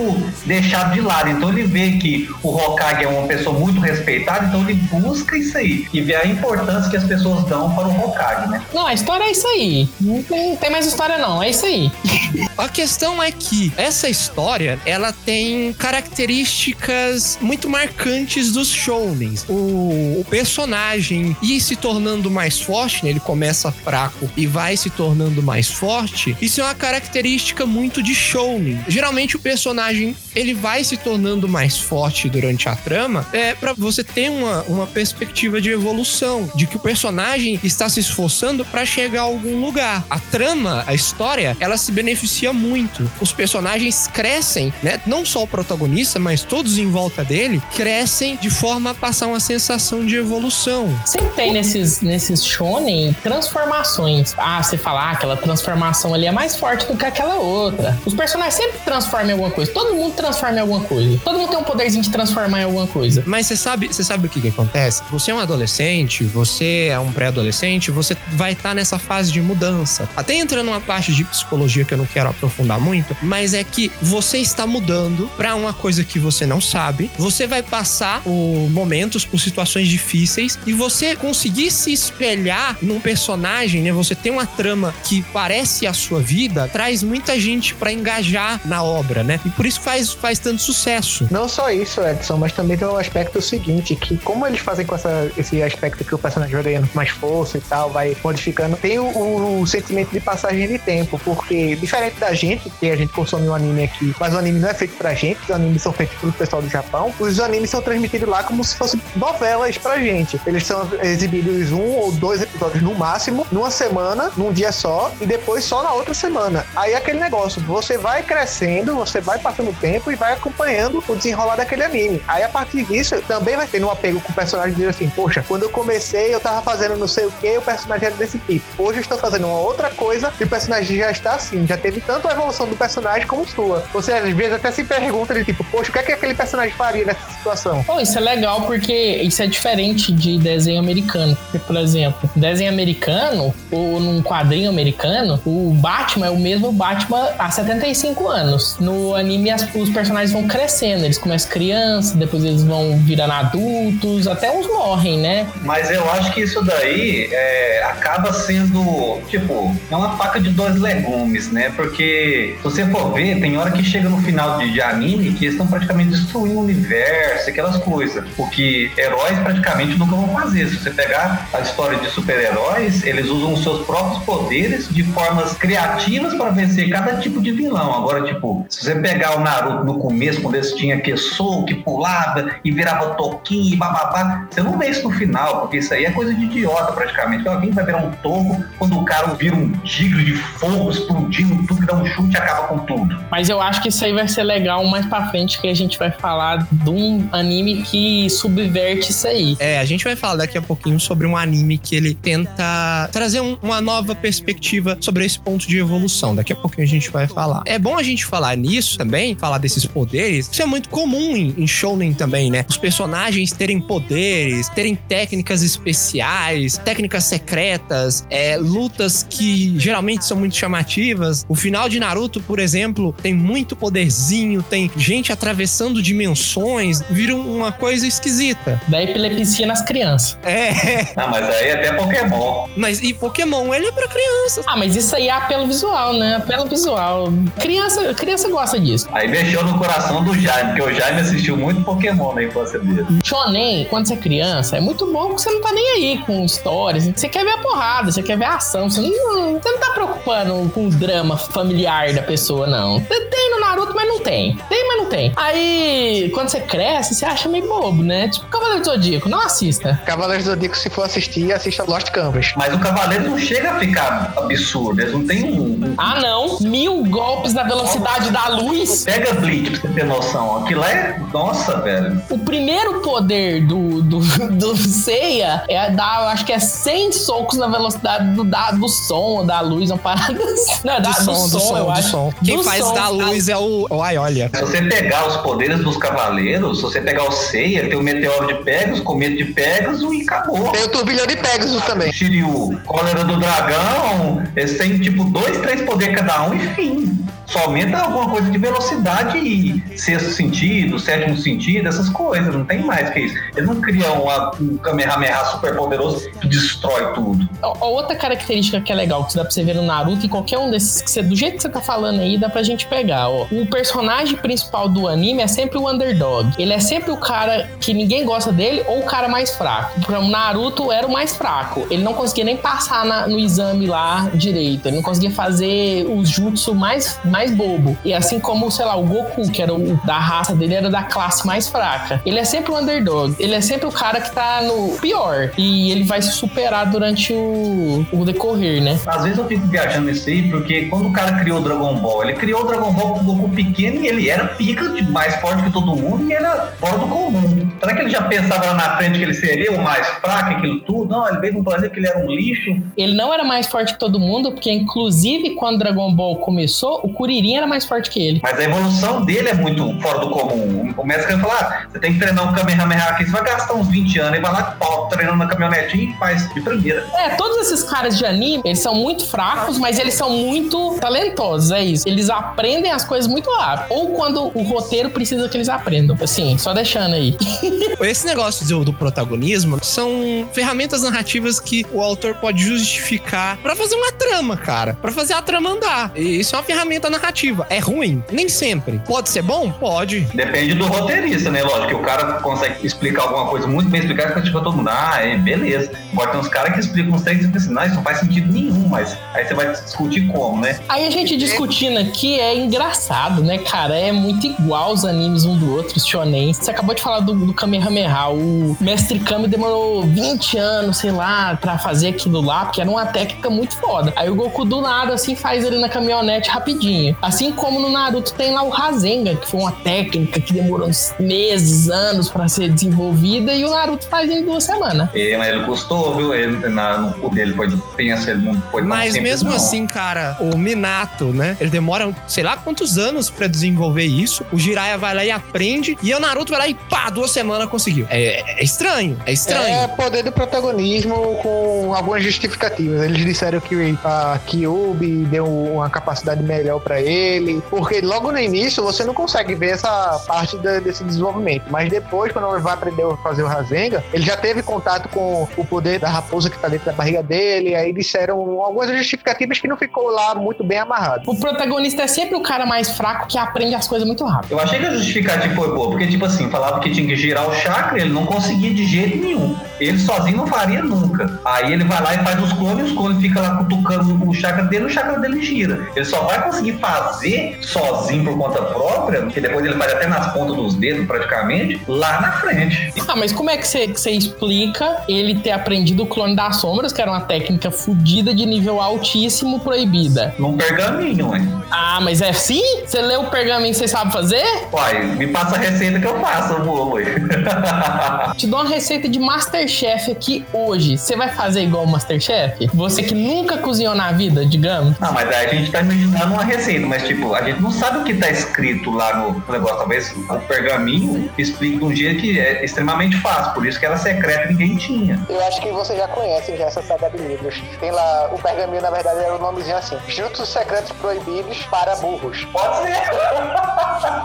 deixado de lado. Então ele vê que o Hokage é uma pessoa muito respeitada, então ele busca isso aí e vê a importância que as pessoas dão para o Hokage, né? Não, a história é isso aí. Não tem, tem mais história, não. É isso aí. A questão é que essa história, ela tem características muito marcantes marcantes dos shounens. O, o personagem ir se tornando mais forte, né? ele começa fraco e vai se tornando mais forte. Isso é uma característica muito de shounen. Geralmente o personagem ele vai se tornando mais forte durante a trama, é para você ter uma, uma perspectiva de evolução, de que o personagem está se esforçando para chegar a algum lugar. A trama, a história, ela se beneficia muito. Os personagens crescem, né? Não só o protagonista, mas todos em volta dele crescem de forma a passar uma sensação de evolução. Sempre tem nesses, nesses shonen transformações. Ah, você fala, ah, aquela transformação ali é mais forte do que aquela outra. Os personagens sempre transformam em alguma coisa. Todo mundo transforma em alguma coisa. Todo mundo tem um poderzinho de transformar em alguma coisa. Mas você sabe, você sabe o que, que acontece? Você é um adolescente, você é um pré-adolescente, você vai estar nessa fase de mudança. Até entrando numa parte de psicologia que eu não quero aprofundar muito, mas é que você está mudando para uma coisa que você não sabe. Você vai passar por momentos, por situações difíceis e você conseguir se espelhar num personagem, né? Você tem uma trama que parece a sua vida, traz muita gente para engajar na obra, né? E por isso faz, faz tanto sucesso. Não só isso, Edson, mas também tem o aspecto seguinte, que como eles fazem com essa- esse aspecto que o personagem vai ganhando mais força e tal, vai modificando, tem o, o- o sentimento de passagem de tempo, porque diferente da gente, que a gente consome um anime aqui, mas o anime não é feito pra gente, os animes são feitos pelo pessoal do Japão, os animes são transmitidos lá como se fossem novelas pra gente. Eles são exibidos um ou dois episódios no máximo, numa semana, num dia só, e depois só na outra semana. Aí é aquele negócio, você vai crescendo, você vai passando o tempo e vai acompanhando o desenrolar daquele anime. Aí a partir disso, também vai tendo um apego com o personagem dele assim, poxa, quando eu comecei eu tava fazendo não sei o que, o personagem era desse tipo. Hoje eu estou fazendo uma outra coisa e o personagem já está assim, já teve tanto a evolução do personagem como sua. Você às vezes até se pergunta de tipo, poxa, o que é que aquele personagem faria nessa situação? Pô, isso é legal porque isso é diferente de desenho americano. Porque, por exemplo, desenho americano, ou num quadrinho americano, o Batman é o mesmo Batman há 75 anos. No anime, as- os personagens vão crescendo. Eles começam crianças, depois eles vão virando adultos, até uns morrem, né? Mas eu acho que isso daí é, acaba sendo, tipo, é uma faca de dois legumes, né? Porque se você for ver, tem hora que chega no final de, de anime que eles estão praticamente destruindo o universo, aquelas coisas. Porque heróis praticamente nunca vão fazer. Se você pegar a história de super-heróis, eles usam os seus próprios poderes de formas criativas para vencer cada tipo de vilão. Agora, tipo, se você pegar o Naruto no começo, quando eles tinham que soco, que pulava e virava toquinho e bababá, você não vê isso no final, porque isso aí é coisa de idiota praticamente. Alguém vai virar um toco quando o cara vira um tigre de fogo explodindo tudo, dá um chute e acaba com tudo. Mas eu acho que isso aí vai ser legal mais pra frente, que a gente vai falar de um anime que subverte isso aí. É, a gente vai falar daqui a pouquinho sobre um anime que ele tenta trazer um- uma nova perspectiva sobre esse ponto de evolução. Daqui a pouquinho a gente vai falar. É bom a gente falar nisso também, falar desses poderes. Isso é muito comum em, em shounen também, né? Os personagens terem poderes, terem técnicas especiais, técnicas secretas, é, lutas que geralmente são muito chamativas. O final de Naruto, por exemplo, tem muito poderzinho, tem gente atravessando dimensões, vira uma coisa esquisita. Da epilepsia nas crianças. É, Ah, mas aí até Pokémon. mas e Pokémon, ele é pra crianças. Ah, mas isso aí é apelo visual, né? Apelo visual. Criança, criança gosta disso. Aí mexeu no coração do Jaime, porque o Jaime assistiu muito Pokémon na infância dele. Shonen, quando você é criança, é muito bom porque você não tá nem aí com histórias. Você quer ver a porrada, você quer ver a ação. Você não, você não tá preocupando com o drama familiar da pessoa, não. Você tem no Naruto, mas não tem. Tem, mas não tem. Aí, quando você cresce, você acha meio bobo, né? Tipo, Cavaleiro do Zodíaco, não assista. Cavaleiros do Zodíaco, se for assistir, assista Lost Canvas. Mas o Cavaleiro não chega a ficar absurdo, eles não tem um. Ah, não. Mil golpes na velocidade da luz. Pega Bleach pra você ter noção. Aquilo é. Nossa, velho. O primeiro poder do, do, do Seiya é dar, eu acho que é 100 socos na velocidade do, da, do som ou da luz, uma parada assim. Não, da, Do som, do som, eu do acho. som. Quem Do faz som. da luz é o, o Aiolia. Se você pegar os poderes dos cavaleiros, você pegar o Seiya, tem o meteoro de Pegasus, cometa de Pegasus e acabou. Tem o turbilhão de Pegasus também. Shiryu, cólera do dragão, eles têm tipo dois, três poderes cada um e fim. Só aumenta alguma coisa de velocidade e sexto sentido, sétimo sentido, essas coisas, não tem mais que isso. Eles não criam uma- um Kamehameha super poderoso que destrói tudo. Outra característica que é legal, que dá pra você ver no Naruto e qualquer um desses, que você- do jeito que você tá falando aí, dá pra gente pegar, ó. O personagem principal do anime é sempre o underdog. Ele ele é sempre o cara que ninguém gosta dele ou o cara mais fraco. O Naruto era o mais fraco. Ele não conseguia nem passar na- no exame lá direito. Ele não conseguia fazer o jutsu mais, mais bobo. E assim como, sei lá, o Goku, que era o da raça dele, era da classe mais fraca. Ele é sempre o underdog. Ele é sempre o cara que tá no pior. E ele vai se superar durante o, o decorrer, né? Às vezes eu fico viajando nisso aí, porque quando o cara criou o Dragon Ball, ele criou o Dragon Ball com o Goku pequeno e ele era pica, mais forte que todo mundo e era fora do comum. Será que ele já pensava lá na frente que ele seria o mais fraco, aquilo tudo? Não, ele veio um planeta que ele era um lixo. Ele não era mais forte que todo mundo, porque inclusive quando Dragon Ball começou, o Kuririn era mais forte que ele. Mas a evolução dele é muito fora do comum. O mestre falar: ah, você tem que treinar um Kamehameha aqui, você vai gastar uns 20 anos e vai lá pau, treinando na caminhonetinha e faz de primeira. É, todos esses caras de anime, eles são muito fracos, mas eles são muito talentosos, é isso. Eles aprendem as coisas muito rápido. Ou quando o roteiro precisa que eles aprendam. Assim, só deixando aí. Esse negócio do, do protagonismo são ferramentas narrativas que o autor pode justificar pra fazer uma trama, cara. Pra fazer a trama andar. E isso é uma ferramenta narrativa. É ruim? Nem sempre. Pode ser bom? Pode. Depende do roteirista, né? Lógico que o cara consegue explicar alguma coisa muito bem explicada que tipo todo mundo, ah, é, beleza. Agora tem uns caras que explicam uns três e assim, não, isso não faz sentido nenhum, mas aí você vai discutir como, né? Aí a gente discutindo aqui é engraçado, né, cara? É muito igual os animes um do outro, os shonen. Você acabou de falar do, do Kamehameha. O Mestre Kami demorou 20 anos, sei lá, pra fazer aquilo lá, porque era uma técnica muito foda. Aí o Goku do nada, assim, faz ele na caminhonete rapidinho. Assim como no Naruto tem lá o Rasengan, que foi uma técnica que demorou uns meses, anos pra ser desenvolvida, e o Naruto faz em duas semanas. E, mas ele custou, viu? Ele, na, no cu dele foi pensa, ele não foi Mas simples, mesmo não. assim, cara, o Minato, né? Ele demora sei lá quantos anos pra desenvolver isso. O Jiraiya vai lá e aprende. E o Naruto vai lá e pá, duas semanas conseguiu. É, é estranho, é estranho. É poder do protagonismo com algumas justificativas. Eles disseram que a Kyubi deu uma capacidade melhor pra ele, porque logo no início você não consegue ver essa parte da- desse desenvolvimento. Mas depois, quando ele vai aprender a fazer o Rasengan, ele já teve contato com o poder da raposa que tá dentro da barriga dele. Aí disseram algumas justificativas que não ficou lá muito bem amarrado. O protagonista é sempre o cara mais fraco que aprende as coisas muito rápido. Eu achei que a justificativa foi boa, porque, tipo assim, falava que tinha que girar o chakra, ele não conseguia de jeito nenhum. Ele sozinho não faria nunca. Aí ele vai lá e faz os clones, os clones ficam lá cutucando o chakra dele, o chakra dele gira. Ele só vai conseguir fazer sozinho por conta própria, que depois ele faz até nas pontas dos dedos, praticamente, lá na frente. Ah, mas como é que você, que você explica ele ter aprendido o clone das sombras, que era uma técnica fodida de nível altíssimo proibida? Num pergaminho, hein? Ah, mas é assim? Você leu o pergaminho que você sabe fazer? Uai, me passa a receita que eu eu vou, ué. Te dou uma receita de Masterchef aqui hoje. Você vai fazer igual o Masterchef? Você que nunca cozinhou na vida, digamos. Não, mas aí a gente tá imaginando uma receita, mas tipo, a gente não sabe o que tá escrito lá no negócio. Talvez o pergaminho explique de um jeito que é extremamente fácil, por isso que era secreto e ninguém tinha. Eu acho que vocês já conhecem já essa saga de livros. Tem lá, o pergaminho, na verdade, era o nomezinho assim: Jutsus Secretos Proibidos para Burros. Pode ser.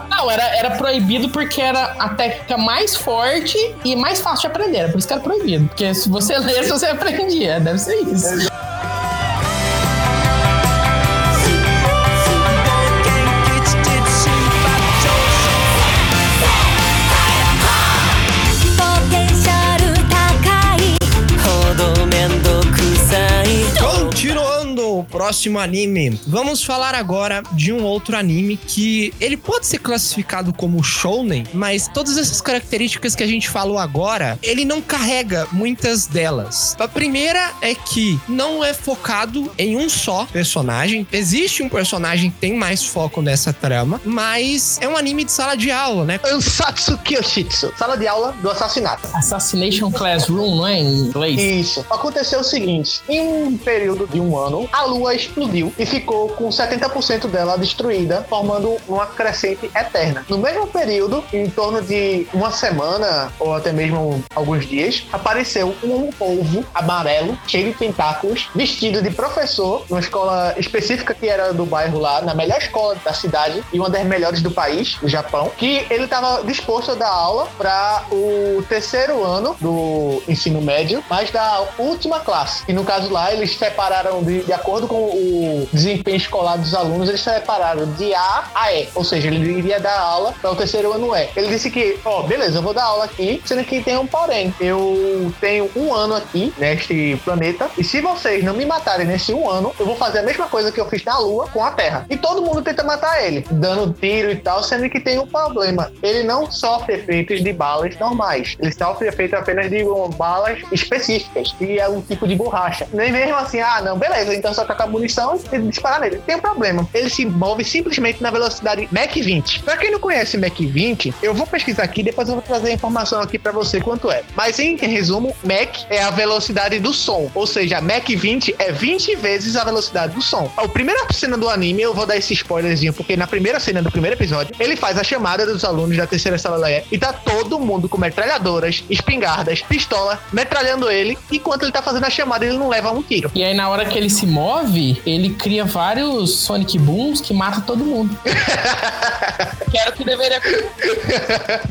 Não, era, era proibido porque era a técnica mais forte e mais fácil de aprender. Era por isso que era proibido. Porque se você lesse, você aprendia. Deve ser isso. Próximo anime, vamos falar agora de um outro anime que ele pode ser classificado como shounen, mas todas essas características que a gente falou agora, ele não carrega muitas delas. A primeira é que não é focado em um só personagem. Existe um personagem que tem mais foco nessa trama, mas é um anime de sala de aula, né? Ansatsu Kyoshitsu, sala de aula do assassinato. Assassination Classroom, não é em inglês? Isso. Aconteceu o seguinte: em um período de um ano, a lua explodiu e ficou com 70% dela destruída, formando uma crescente eterna. No mesmo período, em torno de uma semana ou até mesmo alguns dias, apareceu um polvo amarelo, cheio de tentáculos, vestido de professor, numa escola específica que era do bairro lá, na melhor escola da cidade e uma das melhores do país, do Japão, que ele estava disposto a dar aula para o terceiro ano do ensino médio, mas da última classe. E no caso lá, eles separaram de, de acordo com o desempenho escolar dos alunos, eles separaram de A a E. Ou seja, ele iria dar aula para o terceiro ano E. Ele disse que, ó, beleza, eu vou dar aula aqui, sendo que tem um porém. Eu tenho um ano aqui neste planeta, e se vocês não me matarem nesse um ano, eu vou fazer a mesma coisa que eu fiz na Lua com a Terra. E todo mundo tenta matar ele, dando tiro e tal, sendo que tem um problema. Ele não sofre efeitos de balas normais. Ele sofre efeitos apenas de balas específicas, que é um tipo de borracha. Nem mesmo assim, ah, não, beleza, então só munição e disparar nele. Tem um problema. Ele se move simplesmente na velocidade Mach 20. Pra quem não conhece Mach 20, eu vou pesquisar aqui, depois eu vou trazer a informação aqui pra você quanto é. Mas em resumo, Mach é a velocidade do som. Ou seja, Mach 20 é 20 vezes a velocidade do som. A primeira cena do anime, eu vou dar esse spoilerzinho, porque na primeira cena do primeiro episódio, ele faz a chamada dos alunos da terceira sala da E e tá todo mundo com metralhadoras, espingardas, pistola, metralhando ele, enquanto ele tá fazendo a chamada ele não leva um tiro. E aí, na hora que ele se move, ele cria vários Sonic Booms que matam todo mundo. que era o que deveria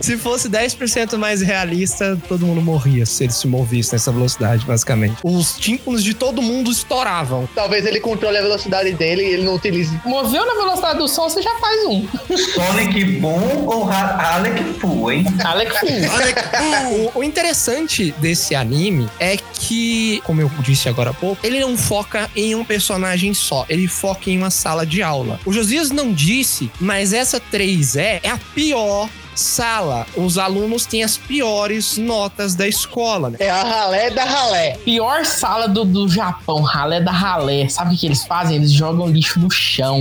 Se fosse 10% mais realista, todo mundo morria se ele se movesse nessa velocidade, basicamente. Os tímpanos de todo mundo estouravam. Talvez ele controle a velocidade dele e ele não utilize. Moveu na velocidade do som, você já faz um. Sonic Boom ou Ha- Alec Fu, hein? Alec Fu. o, o interessante desse anime é que, como eu disse agora há pouco, ele não foca em um personagem só, ele foca em uma sala de aula. O Josias não disse, mas essa 3E é a pior sala. Os alunos têm as piores notas da escola, né? É a ralé da ralé. Pior sala do, do Japão, ralé da ralé. Sabe o que eles fazem? Eles jogam lixo no chão.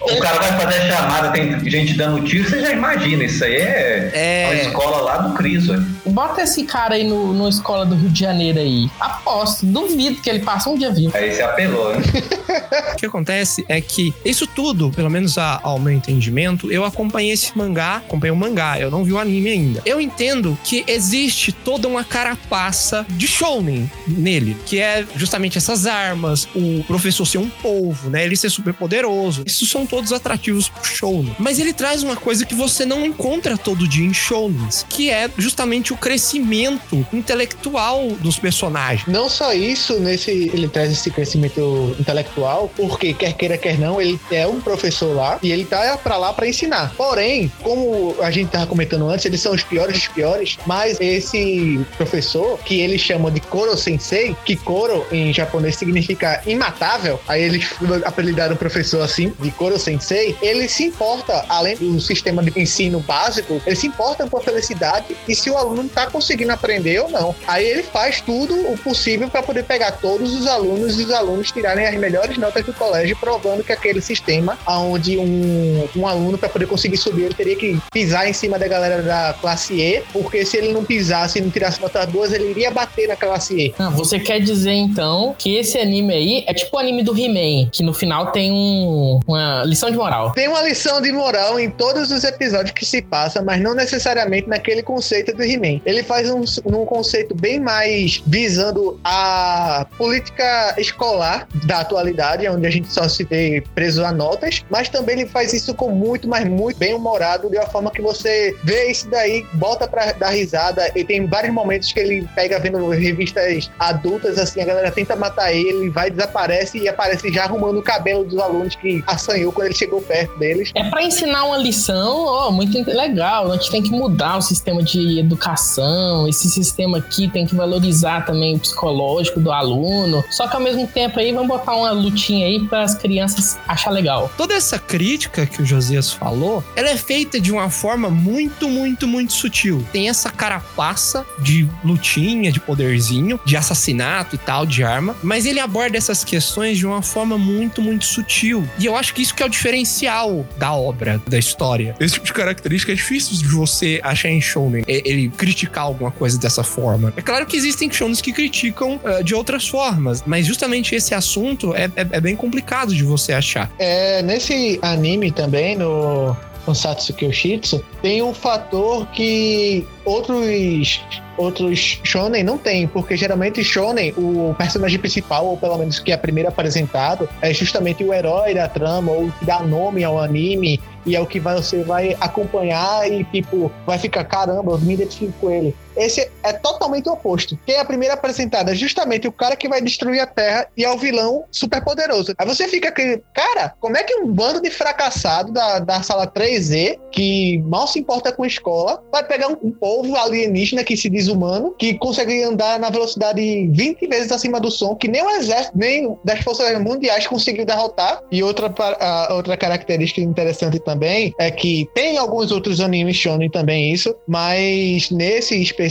O cara vai fazer a chamada, tem gente dando tiro, você já imagina. Isso aí é, É. a escola lá do Cris, velho. Bota esse cara aí no, no escola do Rio de Janeiro aí. Aposto, duvido que ele passe um dia vivo. Aí você apelou, né? O que acontece é que isso tudo, pelo menos a- ao meu entendimento, eu acompanhei esse mangá, acompanhei o mangá, eu não vi o anime ainda. Eu entendo que existe toda uma carapaça de shounen nele, que é justamente essas armas, o professor ser um polvo, né? Ele ser super poderoso. Isso são todos atrativos pro shounen. Mas ele traz uma coisa que você não encontra todo dia em shounens, que é justamente o crescimento intelectual dos personagens. Não só isso, nesse ele traz esse crescimento intelectual, porque quer queira quer não, ele é um professor lá e ele tá pra lá pra ensinar. Porém, como a gente tava comentando antes, eles são os piores dos piores, mas esse professor, que eles chamam de Koro Sensei, que Koro em japonês significa imatável, aí eles apelidaram o professor assim, de Koro Sensei, ele se importa, além do sistema de ensino básico, ele se importa com a felicidade e se o aluno tá conseguindo aprender ou não. Aí ele faz tudo o possível para poder pegar todos os alunos e os alunos tirarem as melhores notas do colégio, provando que aquele sistema, onde um, um aluno, para poder conseguir subir, ele teria que pisar em cima da galera da classe E, porque se ele não pisasse e não tirasse notas boas, ele iria bater na classe E. Ah, você quer dizer então que esse anime aí é tipo o anime do He-Man, que no final tem um- uma lição de moral. Tem uma lição de moral em todos os episódios que se passa, mas não necessariamente naquele conceito do He-Man. Ele faz um, um conceito bem mais visando a política escolar da atualidade, onde a gente só se vê preso a notas, mas também ele faz isso com muito, mas muito bem humorado, de uma forma que você vê isso daí, bota pra dar risada, e tem vários momentos que ele pega vendo revistas adultas, assim, a galera tenta matar ele, ele vai, desaparece e aparece já arrumando o cabelo dos alunos que assanhou quando ele chegou perto deles. É pra ensinar uma lição, ó, muito legal. A gente tem que mudar o sistema de educação. Esse sistema aqui tem que valorizar também o psicológico do aluno. Só que ao mesmo tempo aí, vamos botar uma lutinha aí para as crianças achar legal. Toda essa crítica que o Josias falou, ela é feita de uma forma muito, muito, muito sutil. Tem essa carapaça de lutinha, de poderzinho, de assassinato e tal, de arma, mas ele aborda essas questões de uma forma muito, muito sutil. E eu acho que isso que é o diferencial da obra, da história. Esse tipo de característica é difícil de você achar em Shonen, e- ele criticar alguma coisa dessa forma. É claro que existem Shonens que criticam ah, de outras formas, mas justamente esse assunto é- é- é bem complicado de você achar. É, nesse anime também, no, no Satsuki Yoshitsu, tem um fator que outros outros shonen não tem, porque geralmente shonen, o personagem principal, ou pelo menos que é primeiro apresentado, é justamente o herói da trama, ou que dá nome ao anime, e é o que você vai acompanhar e, tipo, vai ficar, caramba, eu me identifico com ele. Esse é totalmente o oposto. Quem é a primeira apresentada? Justamente o cara que vai destruir a Terra e é o vilão super poderoso. Aí você fica aquele, cara, como é que um bando de fracassado da, da sala 3E, que mal se importa com a escola, vai pegar um, um povo alienígena que se diz humano, que consegue andar na velocidade 20 vezes acima do som, que nem o exército, nem das forças mundiais conseguiu derrotar. E outra, a- outra característica interessante também é que tem alguns outros animes shonen também isso, mas nesse específico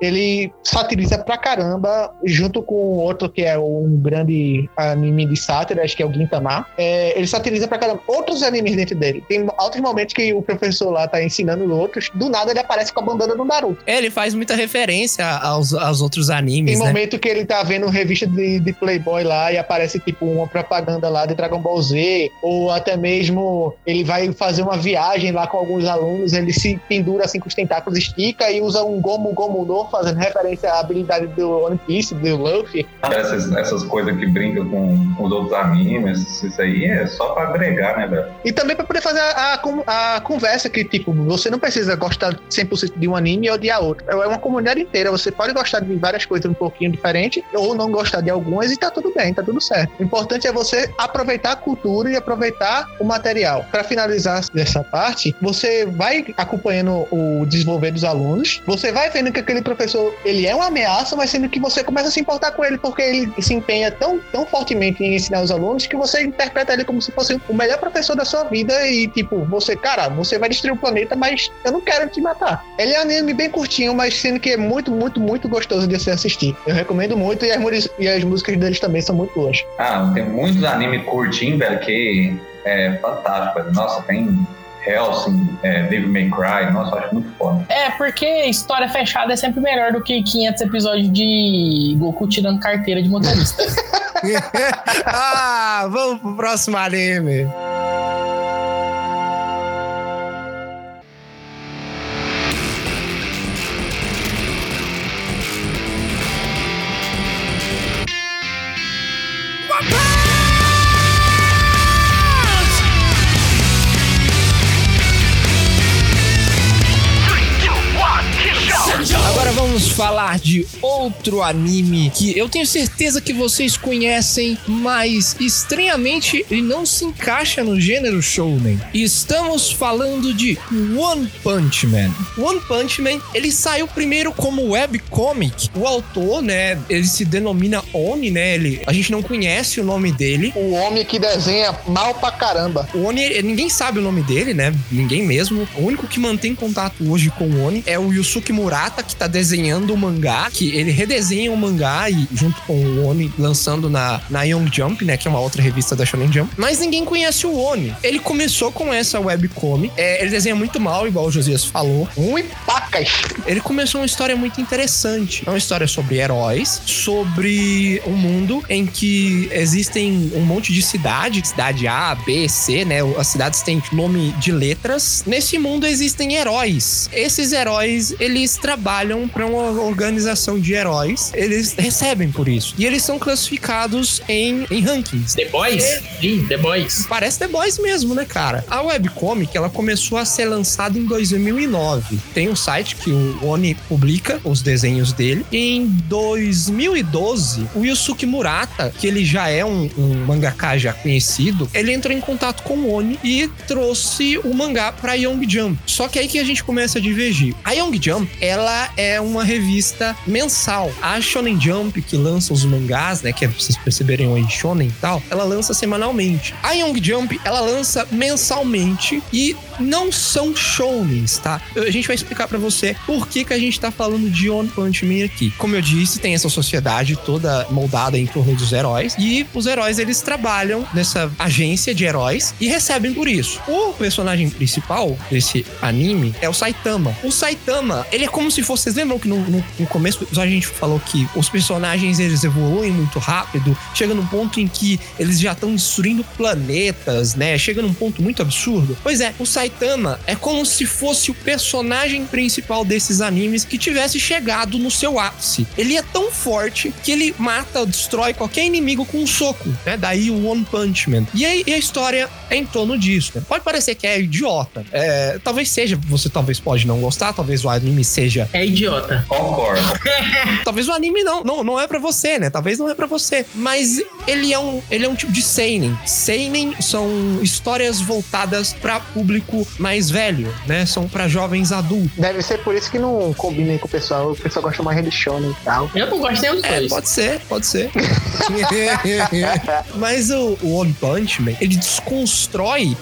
ele satiriza pra caramba, junto com outro que é um grande anime de sátira, acho que é o Gintama. É, ele satiriza pra caramba outros animes dentro dele. Tem altos momentos que o professor lá tá ensinando outros, do nada ele aparece com a bandana do Naruto. É, ele faz muita referência aos, aos outros Tem animes, né? momento que ele tá vendo revista de, de Playboy lá e aparece tipo uma propaganda lá de Dragon Ball Z, ou até mesmo ele vai fazer uma viagem lá com alguns alunos, ele se pendura assim com os tentáculos, estica e usa um Gomu Gomu no, fazendo referência à habilidade do One Piece, do Luffy. Essas, essas coisas que brincam com, com os outros animes, isso aí é só pra agregar, né, velho? E também pra poder fazer a, a a conversa que, tipo, você não precisa gostar 100% de um anime e odiar outro. É uma comunidade inteira, você pode gostar de várias coisas um pouquinho diferentes, ou não gostar de algumas e tá tudo bem, tá tudo certo. O importante é você aproveitar a cultura e aproveitar o material. Pra finalizar essa parte, você vai acompanhando o desenvolver dos alunos, você vai vendo que aquele professor, ele é uma ameaça, mas sendo que você começa a se importar com ele porque ele se empenha tão, tão fortemente em ensinar os alunos que você interpreta ele como se fosse o melhor professor da sua vida e, tipo, você, cara, você vai destruir o planeta, mas eu não quero te matar. Ele é um anime bem curtinho, mas sendo que é muito, muito, muito gostoso de se assistir. Eu recomendo muito e as, e as músicas deles também são muito boas. Ah, tem muitos animes curtinhos, velho, que é fantástico. Nossa, tem Helsing, é, Devil May Cry, nossa, eu acho muito foda. É, porque história fechada é sempre melhor do que 500 episódios de Goku tirando carteira de motorista. ah, vamos pro próximo anime. Falar de outro anime que eu tenho certeza que vocês conhecem, mas estranhamente ele não se encaixa no gênero shounen. Estamos falando de One Punch Man. One Punch Man, ele saiu primeiro como webcomic. O autor, né, ele se denomina Oni, né? Ele, a gente não conhece o nome dele. O homem que desenha mal pra caramba. O Oni, ninguém sabe o nome dele, né? Ninguém mesmo. O único que mantém contato hoje com o Oni é o Yusuke Murata, que tá desenhando o mangá, que ele redesenha o mangá e junto com o Oni lançando na, na Young Jump, né? Que é uma outra revista da Shonen Jump. Mas ninguém conhece o Oni. Ele começou com essa webcomic. É, ele desenha muito mal, igual o Josias falou. Muito pacas. Ele começou uma história muito interessante. É uma história sobre heróis, sobre um mundo em que existem um monte de cidade, cidade A, B, C, né? As cidades têm nome de letras. Nesse mundo existem heróis. Esses heróis, eles trabalham para uma organização de heróis. Eles recebem por isso. E eles são classificados em, em rankings. The Boys? Sim, The Boys. Parece The Boys mesmo, né, cara? A webcomic, ela começou a ser lançada em 2009. Tem um site que o Oni publica os desenhos dele. E em 2012, o Yusuke Murata, que ele já é um, um mangaka já conhecido, ele entrou em contato com o Oni e trouxe o mangá pra Young Jump. Só que aí que a gente começa a divergir. A Young Jump, ela é uma revista mensal. A Shonen Jump, que lança os mangás, né, que é, vocês perceberem aí, Shonen e tal, ela lança semanalmente. A Young Jump, ela lança mensalmente e não são shonens, tá? A gente vai explicar pra você por que, que a gente tá falando de One Punch Man aqui. Como eu disse, tem essa sociedade toda moldada em torno dos heróis e os heróis eles trabalham nessa agência de heróis e recebem por isso. O personagem principal desse anime é o Saitama. O Saitama, ele é como se fosse. Vocês lembram que no, no- no começo a gente falou que os personagens eles evoluem muito rápido, chega num ponto em que eles já estão destruindo planetas, né? Chega num ponto muito absurdo. Pois é, o Saitama é como se fosse o personagem principal desses animes que tivesse chegado no seu ápice. Ele é tão forte que ele mata, destrói qualquer inimigo com um soco, né? Daí o One Punch Man. E aí a história é em torno disso. né? Pode parecer que é idiota. É, talvez seja, você talvez pode não gostar, talvez o anime seja. É idiota. Concordo. Talvez o anime não, não, não é pra você, né? Talvez não é pra você. Mas ele é um, ele é um tipo de seinen. Seinen são histórias voltadas pra público mais velho, né? São pra jovens adultos. Deve ser por isso que não combinem com o pessoal. O pessoal gosta mais de shonen e tal. Eu não gosto nem dos É, dois. pode ser, pode ser. Mas o, o One Punch Man, ele desconstrói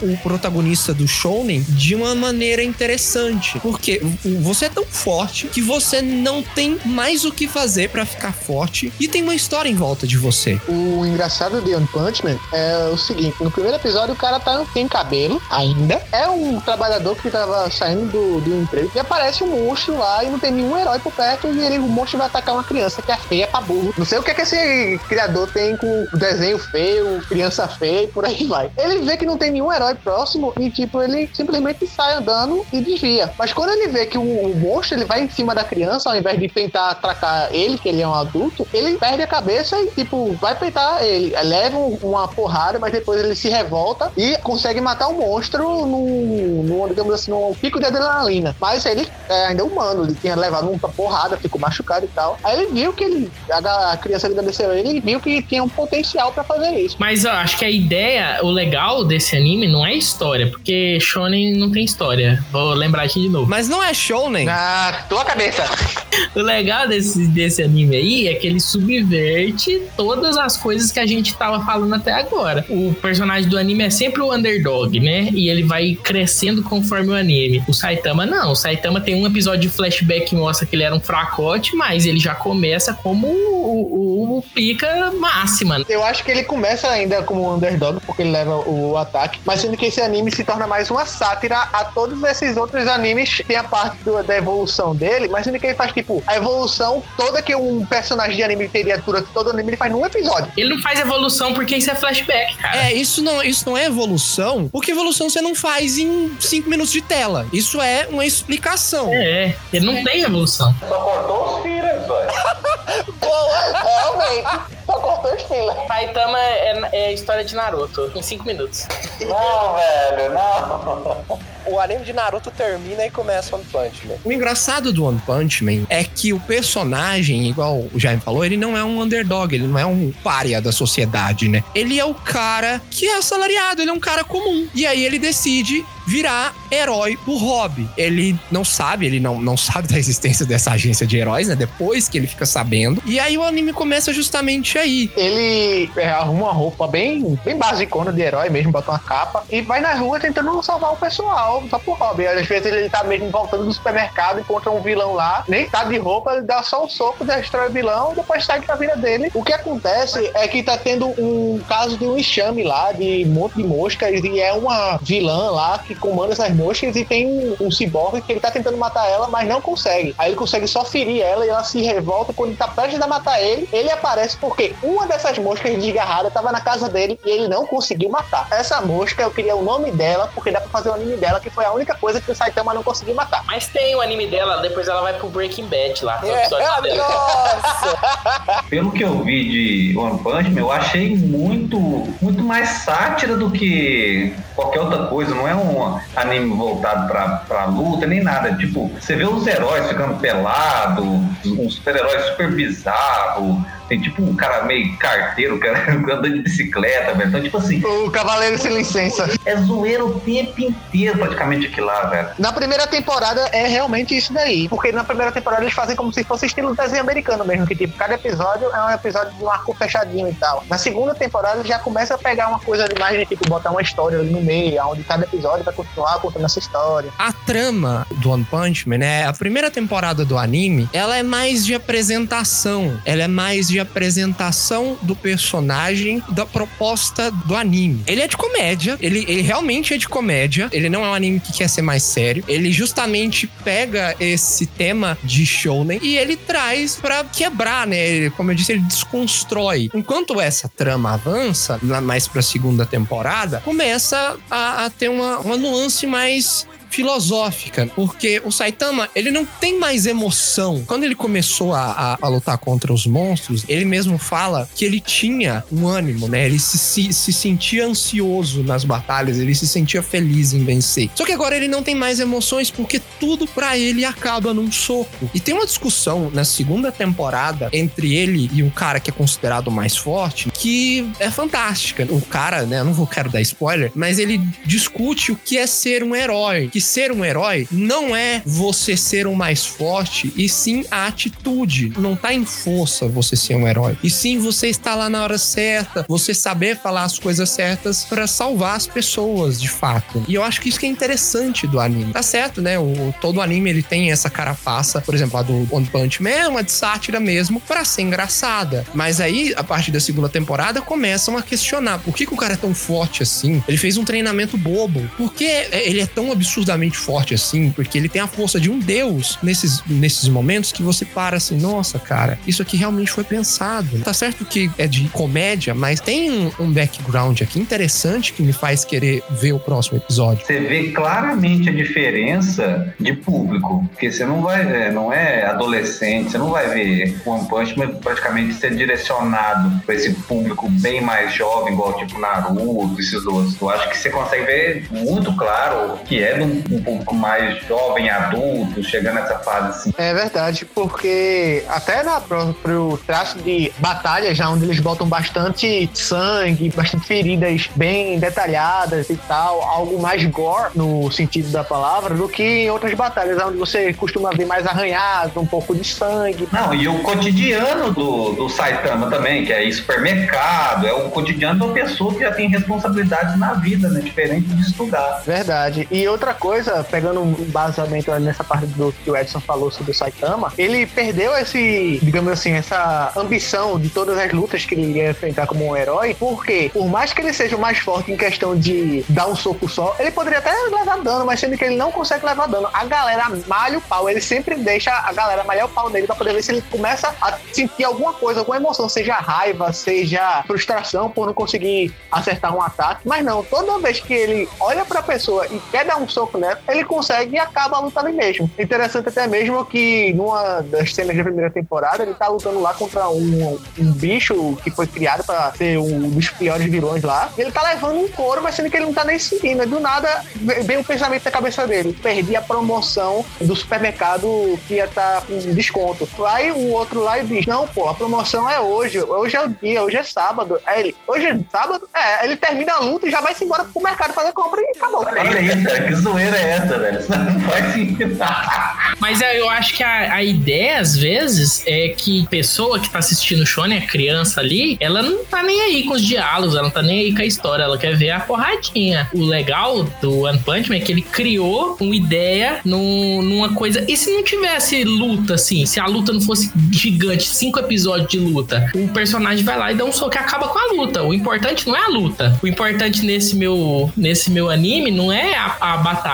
o protagonista do Shonen de uma maneira interessante. Porque você é tão forte que você não tem mais o que fazer pra ficar forte e tem uma história em volta de você. O engraçado de One Punch Man é o seguinte: no primeiro episódio, o cara tá, tem cabelo ainda. É um trabalhador que tava saindo do, do emprego e aparece um monstro lá e não tem nenhum herói por perto. E ele, o monstro vai atacar uma criança que é feia pra burro. Não sei o que, é que esse criador tem com desenho feio, criança feia e por aí vai. Ele vê que não tem nenhum herói próximo e, tipo, ele simplesmente sai andando e desvia. Mas quando ele vê que o, o monstro ele vai em cima da criança, ao invés de tentar atracar ele, que ele é um adulto, ele perde a cabeça e, tipo, vai peitar ele. Leva um- uma porrada, mas depois ele se revolta e consegue matar o monstro num, digamos assim, num pico de adrenalina. Mas ele é ainda humano, ele tinha levado uma porrada, ficou machucado e tal. Aí ele viu que ele, a, a criança agradeceu ele e viu que tinha um potencial pra fazer isso. Mas eu acho que a ideia, o legal desse anime não é história, porque Shonen não tem história. Vou lembrar aqui de novo. Mas não é Shonen. Na tua cabeça. O legal desse, desse anime aí é que ele subverte todas as coisas que a gente tava falando até agora. O personagem do anime é sempre o underdog, né? E ele vai crescendo conforme o anime. O Saitama não. O Saitama tem um episódio de flashback que mostra que ele era um fracote, mas ele já começa como o, o- o pica máxima. Eu acho que ele começa ainda como um underdog, porque ele leva o ataque, mas sendo que esse anime se torna mais uma sátira a todos esses outros animes. Tem a parte do- da evolução dele, mas sendo que ele faz, tipo, a evolução toda que um personagem de anime teria durante todo o anime, ele faz num episódio. Ele não faz evolução porque isso é flashback, cara. É, isso não, isso não é evolução, porque evolução você não faz em cinco minutos de tela. Isso é uma explicação. É, ele não tem evolução. Só cortou os filhos, velho. Boa, realmente. Só cortou os filas. Saitama é, é a história de Naruto, em 5 minutos. Não, velho, não. O anime de Naruto termina e começa One Punch Man. O engraçado do One Punch Man é que o personagem, igual o Jaime falou, ele não é um underdog, ele não é um pária da sociedade, né? Ele é o cara que é assalariado, ele é um cara comum. E aí ele decide virar herói por hobby. Ele não sabe, ele não, não sabe da existência dessa agência de heróis, né? Depois que ele fica sabendo. E aí o anime começa justamente aí. Ele é, arruma uma roupa bem, bem basicona de herói mesmo, bota uma capa e vai na rua tentando salvar o pessoal, só por hobby. Às vezes ele tá mesmo voltando do supermercado, encontra um vilão lá, nem tá de roupa, ele dá só um soco, destrói o vilão e depois segue pra vida dele. O que acontece é que tá tendo um caso de um enxame lá, de um monte de moscas, e é uma vilã lá que comanda essas moscas e tem um, ciborgue que ele tá tentando matar ela, mas não consegue. Aí ele consegue só ferir ela e ela se revolta quando ele tá prestes a matar ele. Ele aparece porque uma dessas moscas desgarradas tava na casa dele e ele não conseguiu matar. Essa mosca, eu queria o nome dela, porque dá pra fazer o anime dela, que foi a única coisa que o Saitama não conseguiu matar. Mas tem o anime dela, depois ela vai pro Breaking Bad lá. É, nossa! Pelo que eu vi de One Punch Man, eu achei muito, muito mais sátira do que qualquer outra coisa. Não é um anime voltado pra, pra luta nem nada. Tipo, você vê os heróis ficando pelados, um super-herói super bizarro. Tem tipo um cara meio carteiro, cara andando de bicicleta, velho. Então, tipo assim, O Cavaleiro Sem Licença. é zoeira o tempo inteiro praticamente aquilo lá, velho. Na primeira temporada é realmente isso daí. Porque na primeira temporada eles fazem como se fosse estilo desenho americano mesmo. Que tipo, cada episódio é um episódio de um arco fechadinho e tal. Na segunda temporada ele já começa a pegar uma coisa de mais de tipo, botar uma história ali no meio, onde cada episódio vai continuar contando essa história. A trama do One Punch Man, né? A primeira temporada do anime, ela é mais de apresentação. Ela é mais de apresentação do personagem, da proposta do anime. Ele é de comédia, ele, ele realmente é de comédia. Ele não é um anime que quer ser mais sério. Ele justamente pega esse tema de shounen e ele traz pra quebrar, né? Ele, Como eu disse, ele desconstrói. Enquanto essa trama avança, lá mais pra segunda temporada, começa a, a ter uma, uma nuance mais filosófica, porque o Saitama, ele não tem mais emoção. Quando ele começou a, a- a lutar contra os monstros, ele mesmo fala que ele tinha um ânimo, né? Ele se, se, se sentia ansioso nas batalhas, ele se sentia feliz em vencer. Só que agora ele não tem mais emoções porque tudo pra ele acaba num soco. E tem uma discussão na segunda temporada entre ele e um cara que é considerado mais forte que é fantástica. O cara, né? Eu não vou quero dar spoiler, mas ele discute o que é ser um herói. Que ser um herói não é você ser o mais forte, e sim a atitude. Não tá em força você ser um herói. E sim você estar lá na hora certa, você saber falar as coisas certas pra salvar as pessoas, de fato. E eu acho que isso que é interessante do anime. Tá certo, né? O, todo anime ele tem essa carapaça, por exemplo, a do One Punch Man é uma de sátira mesmo pra ser engraçada. Mas aí, a partir da segunda temporada, começam a questionar por que, que o cara é tão forte assim? Ele fez um treinamento bobo. Por que ele é tão absurdamente forte assim? Porque ele tem a força de um deus nesses, nesses momentos que você para assim, nossa, cara, isso aqui realmente foi pensado. Tá certo que é de comédia, mas tem um, um background aqui interessante que me faz querer ver o próximo episódio. Você vê claramente a diferença de público, porque você não vai, é, não é adolescente, você não vai ver One Punch Man praticamente ser direcionado para esse público bem mais jovem, igual tipo Naruto, esses outros. Eu acho que você consegue ver muito claro que é de um, um público mais jovem, adulto, chegando nessa fase assim. É verdade, porque até na próprio traço de batalha, já onde eles botam bastante sangue, bastante feridas bem detalhadas e tal, algo mais gore no sentido da palavra, do que em outras batalhas, onde você costuma ver mais arranhado, um pouco de sangue. Não, e o cotidiano do, do Saitama também, que é supermercado, é o cotidiano de uma pessoa que já tem responsabilidades na vida, né? Diferente de estudar. Verdade. E outra coisa, pegando um embasamento nessa parte do que o Edson falou sobre o Saitama, ele perdeu esse, digamos assim, essa ambição de todas as lutas que ele ia enfrentar como um herói, porque por mais que ele seja o mais forte em questão de dar um soco só, ele poderia até levar dano, mas sendo que ele não consegue levar dano. A galera malha o pau, ele sempre deixa a galera malhar o pau nele pra poder ver se ele começa a sentir alguma coisa, alguma emoção, seja raiva, seja frustração por não conseguir acertar um ataque. Mas não, toda vez que ele olha pra pessoa e quer dar um soco nela, ele consegue e acaba a luta ali mesmo. Interessante até mesmo que numa das cenas da primeira temporada, ele tá lutando lá contra um, um bicho que foi criado pra ser um dos piores vilões lá. Ele tá levando um couro, mas sendo que ele não tá nem seguindo. Do nada vem o pensamento na cabeça dele: perdi a promoção do supermercado que ia estar com desconto. Aí o outro lá e diz: Não, pô, a promoção é hoje. Hoje é o dia, hoje é sábado. Aí ele: Hoje é sábado? É, ele termina a luta e já vai se embora pro mercado fazer compra e acabou. Olha que zoeira é essa, velho? Não faz sentido. Mas é, eu acho que a, a ideia, às vezes, é que pessoa que tá assistindo o Shonen, a criança ali, ela não tá nem aí com os diálogos, ela não tá nem aí com a história, ela quer ver a porradinha. O legal do One Punch Man é que ele criou uma ideia num- numa coisa. E se não tivesse luta, assim, se a luta não fosse gigante, cinco episódios de luta, o personagem vai lá e dá um soco e acaba com a luta. O importante não é a luta. O importante nesse meu, nesse meu anime não é a, a batalha.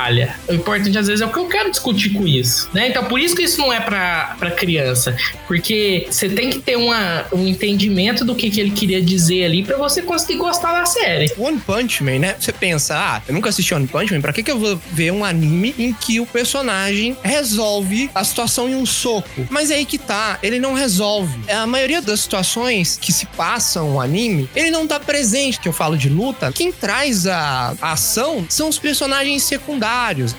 O importante, às vezes, é o que eu quero discutir com isso, né? Então, por isso que isso não é pra criança. Porque você tem que ter uma, um entendimento do que, que ele queria dizer ali pra você conseguir gostar da série. One Punch Man, né? Você pensa, ah, eu nunca assisti One Punch Man, pra que, que eu vou ver um anime em que o personagem resolve a situação em um soco? Mas é aí que tá, ele não resolve. A maioria das situações que se passam no anime, ele não tá presente, que eu falo de luta. Quem traz a, a ação são os personagens secundários,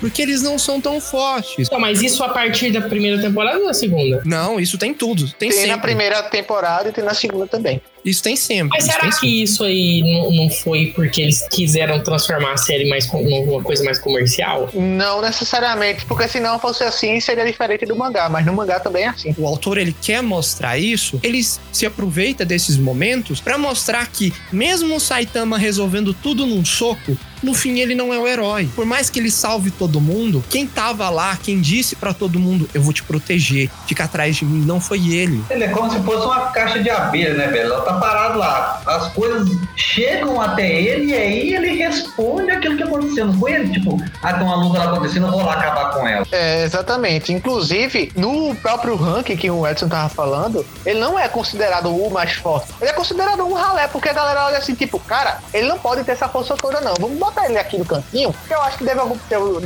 porque eles não são tão fortes. Então, mas isso a partir da primeira temporada ou da segunda? Não, isso tem tudo. Tem, Tem sempre. na primeira temporada e tem na segunda também. Isso tem sempre. Mas isso será que sempre. isso aí não, não foi porque eles quiseram transformar a série mais com- numa coisa mais comercial? Não necessariamente, porque se não fosse assim, seria diferente do mangá, mas no mangá também é assim. o autor ele quer mostrar isso, ele se aproveita desses momentos pra mostrar que mesmo o Saitama resolvendo tudo num soco, no fim ele não é o herói. Por mais que ele salve todo mundo, quem tava lá, quem disse pra todo mundo, eu vou te proteger, fica atrás de mim, não foi ele. Ele é como se fosse uma caixa de abelha, né, velho? Ela tá parado lá. As coisas chegam até ele e aí ele responde aquilo que aconteceu. Não foi ele, tipo, ah, tem uma luta lá acontecendo, eu vou lá acabar com ela. É, exatamente. Inclusive, no próprio ranking que o Edson tava falando, ele não é considerado o mais forte. Ele é considerado um ralé, porque a galera olha assim, tipo, cara, ele não pode ter essa força toda, não. Vamos botar ele aqui no cantinho, porque eu acho que deve,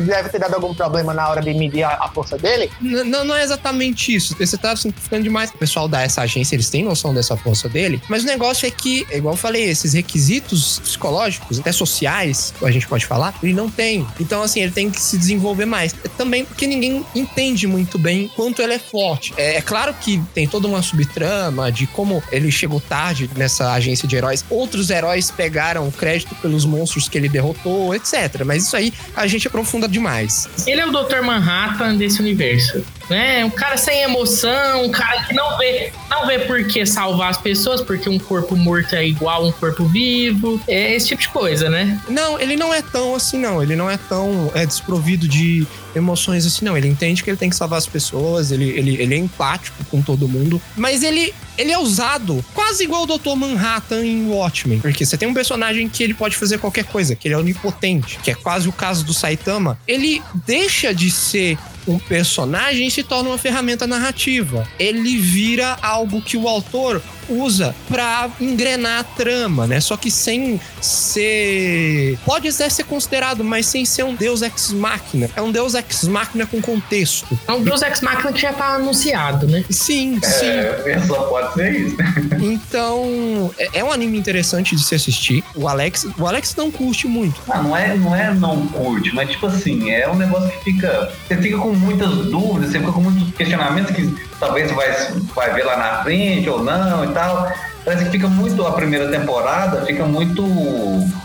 deve ter dado algum problema na hora de medir a, a força dele. Não, não é exatamente isso. Você tá simplificando demais. O pessoal dessa agência, eles têm noção dessa força dele. Mas o negócio é que, é igual eu falei, esses requisitos psicológicos, até sociais, a gente pode falar, ele não tem. Então, assim, ele tem que se desenvolver mais. Também porque ninguém entende muito bem quanto ele é forte. É, é claro que tem toda uma subtrama de como ele chegou tarde nessa agência de heróis. Outros heróis pegaram crédito pelos monstros que ele derrotou, etc. Mas isso aí a gente aprofunda demais. Ele é o Dr. Manhattan desse universo. Né? Um cara sem emoção, um cara que não vê, não vê por que salvar as pessoas, porque um corpo morto é igual a um corpo vivo. É esse tipo de coisa, né? Não, ele não é tão assim, não. Ele não é tão é, desprovido de emoções assim, não. Ele entende que ele tem que salvar as pessoas, ele, ele, ele é empático com todo mundo. Mas ele, ele é usado quase igual o Dr. Manhattan em Watchmen. Porque você tem um personagem que ele pode fazer qualquer coisa, que ele é onipotente, que é quase o caso do Saitama. Ele deixa de ser um personagem se torna uma ferramenta narrativa. Ele vira algo que o autor usa pra engrenar a trama, né? Só que sem ser. Pode até ser considerado, mas sem ser um deus ex machina. É um deus ex machina com contexto. É um Deus Ex Machina que já tá anunciado, né? Sim, sim. É, só pode ser isso. Então, é é um anime interessante de se assistir. O Alex, o Alex não curte muito. Ah, não é, não é não curte, mas tipo assim, é um negócio que fica. Você fica com muitas dúvidas, você fica com muitos questionamentos que talvez você vai, vai ver lá na frente ou não e tal. Parece que fica muito, a primeira temporada, fica muito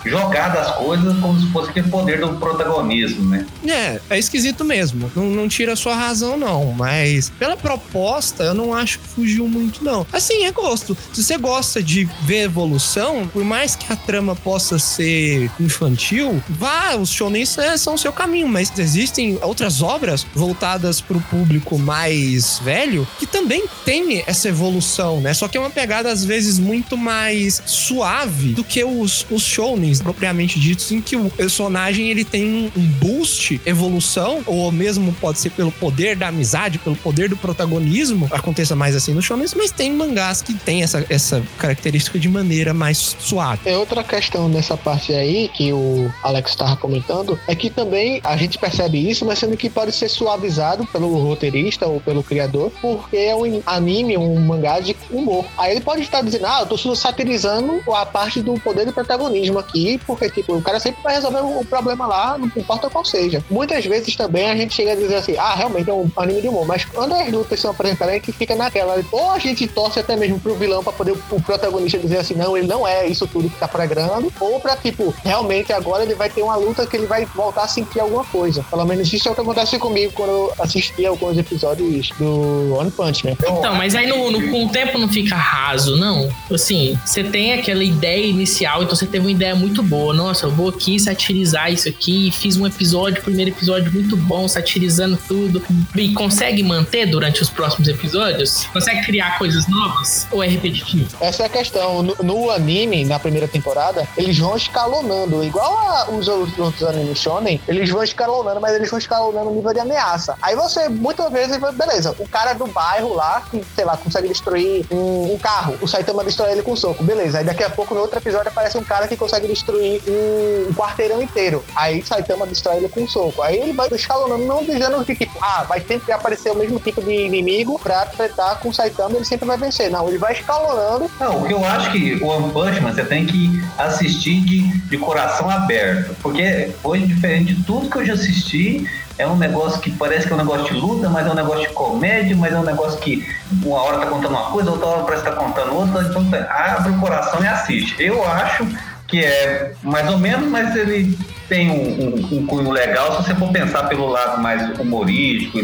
jogada as coisas como se fosse aquele poder do protagonismo, né? É, é esquisito mesmo. Não, não tira a sua razão, não. Mas pela proposta, eu não acho que fugiu muito, não. Assim, é gosto. Se você gosta de ver evolução, por mais que a trama possa ser infantil, vá, os shonens é, são o seu caminho. Mas existem outras obras voltadas para o público mais velho que também tem essa evolução, né? Só que é uma pegada, às vezes, muito mais suave do que os, os shounens propriamente ditos, em que o personagem ele tem um boost, evolução, ou mesmo pode ser pelo poder da amizade, pelo poder do protagonismo, aconteça mais assim nos shounens, mas tem mangás que tem essa, essa característica de maneira mais suave. É outra questão nessa parte aí que o Alex estava comentando, é que também a gente percebe isso, mas sendo que pode ser suavizado pelo roteirista ou pelo criador, porque é um anime, um mangá de humor. Aí ele pode estar dizendo, ah, eu tô satirizando a parte do poder do protagonismo aqui, porque, tipo, o cara sempre vai resolver o problema lá, não importa qual seja. Muitas vezes também a gente chega a dizer assim, ah, realmente é um anime de humor, mas quando as lutas são apresentadas, é que fica naquela, ou a gente torce até mesmo pro vilão pra poder o protagonista dizer assim, não, ele não é isso tudo que tá pregando, ou pra, tipo, realmente agora ele vai ter uma luta que ele vai voltar a sentir alguma coisa. Pelo menos isso é o que acontece comigo quando eu assisti alguns episódios do One Punch Man. Então, mas aí no, no- com o tempo não fica raso, não. Assim, você tem aquela ideia inicial, então você teve uma ideia muito boa. Nossa, eu vou aqui satirizar isso aqui. Fiz um episódio, primeiro episódio muito bom, satirizando tudo. E consegue manter durante os próximos episódios? Consegue criar coisas novas? Ou é repetitivo? Essa é a questão. No, no anime, na primeira temporada, eles vão escalonando. Igual a, os outros animes shonen, eles vão escalonando, mas eles vão escalonando o nível de ameaça. Aí você, muitas vezes, beleza, o cara do bairro lá, que, sei lá, consegue destruir um, um carro. O Saitama destrói ele com soco. Beleza. Aí daqui a pouco, no outro episódio, aparece um cara que consegue destruir um, quarteirão inteiro. Aí Saitama destrói ele com soco. Aí ele vai escalonando, não dizendo que, tipo, ah, vai sempre aparecer o mesmo tipo de inimigo pra tratar com Saitama, ele sempre vai vencer. Não, ele vai escalonando Não, eu acho que o One Punch Man você tem que assistir de, de coração aberto. Porque foi diferente de tudo que eu já assisti. É um negócio que parece que é um negócio de luta, mas é um negócio de comédia, mas é um negócio que uma hora tá contando uma coisa, outra hora parece que tá contando outra. Então tá, abre o coração e assiste. Eu acho que é mais ou menos, mas ele tem um, um- um cunho legal se você for pensar pelo lado mais humorístico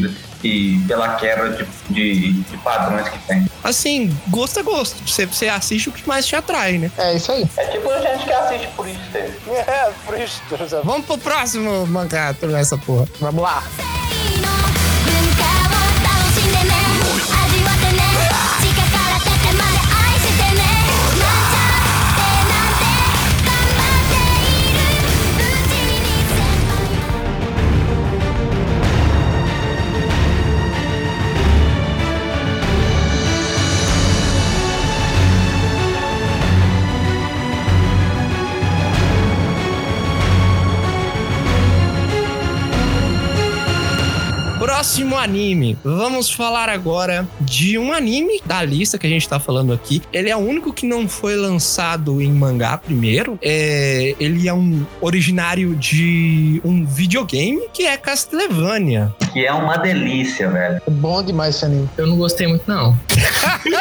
e, e pela quebra de, de- de padrões que tem. Assim, gosto é gosto. Você, você assiste o que mais te atrai, né? É isso aí. É tipo a gente que assiste por isso. É, por isso. Vamos pro próximo mangá, essa porra. Vamos lá. Próximo anime. Vamos falar agora de um anime da lista que a gente tá falando aqui. Ele é o único que não foi lançado em mangá primeiro. É, ele é um originário de um videogame que é Castlevania. Que é uma delícia, velho. É bom demais esse anime. Eu não gostei muito, não.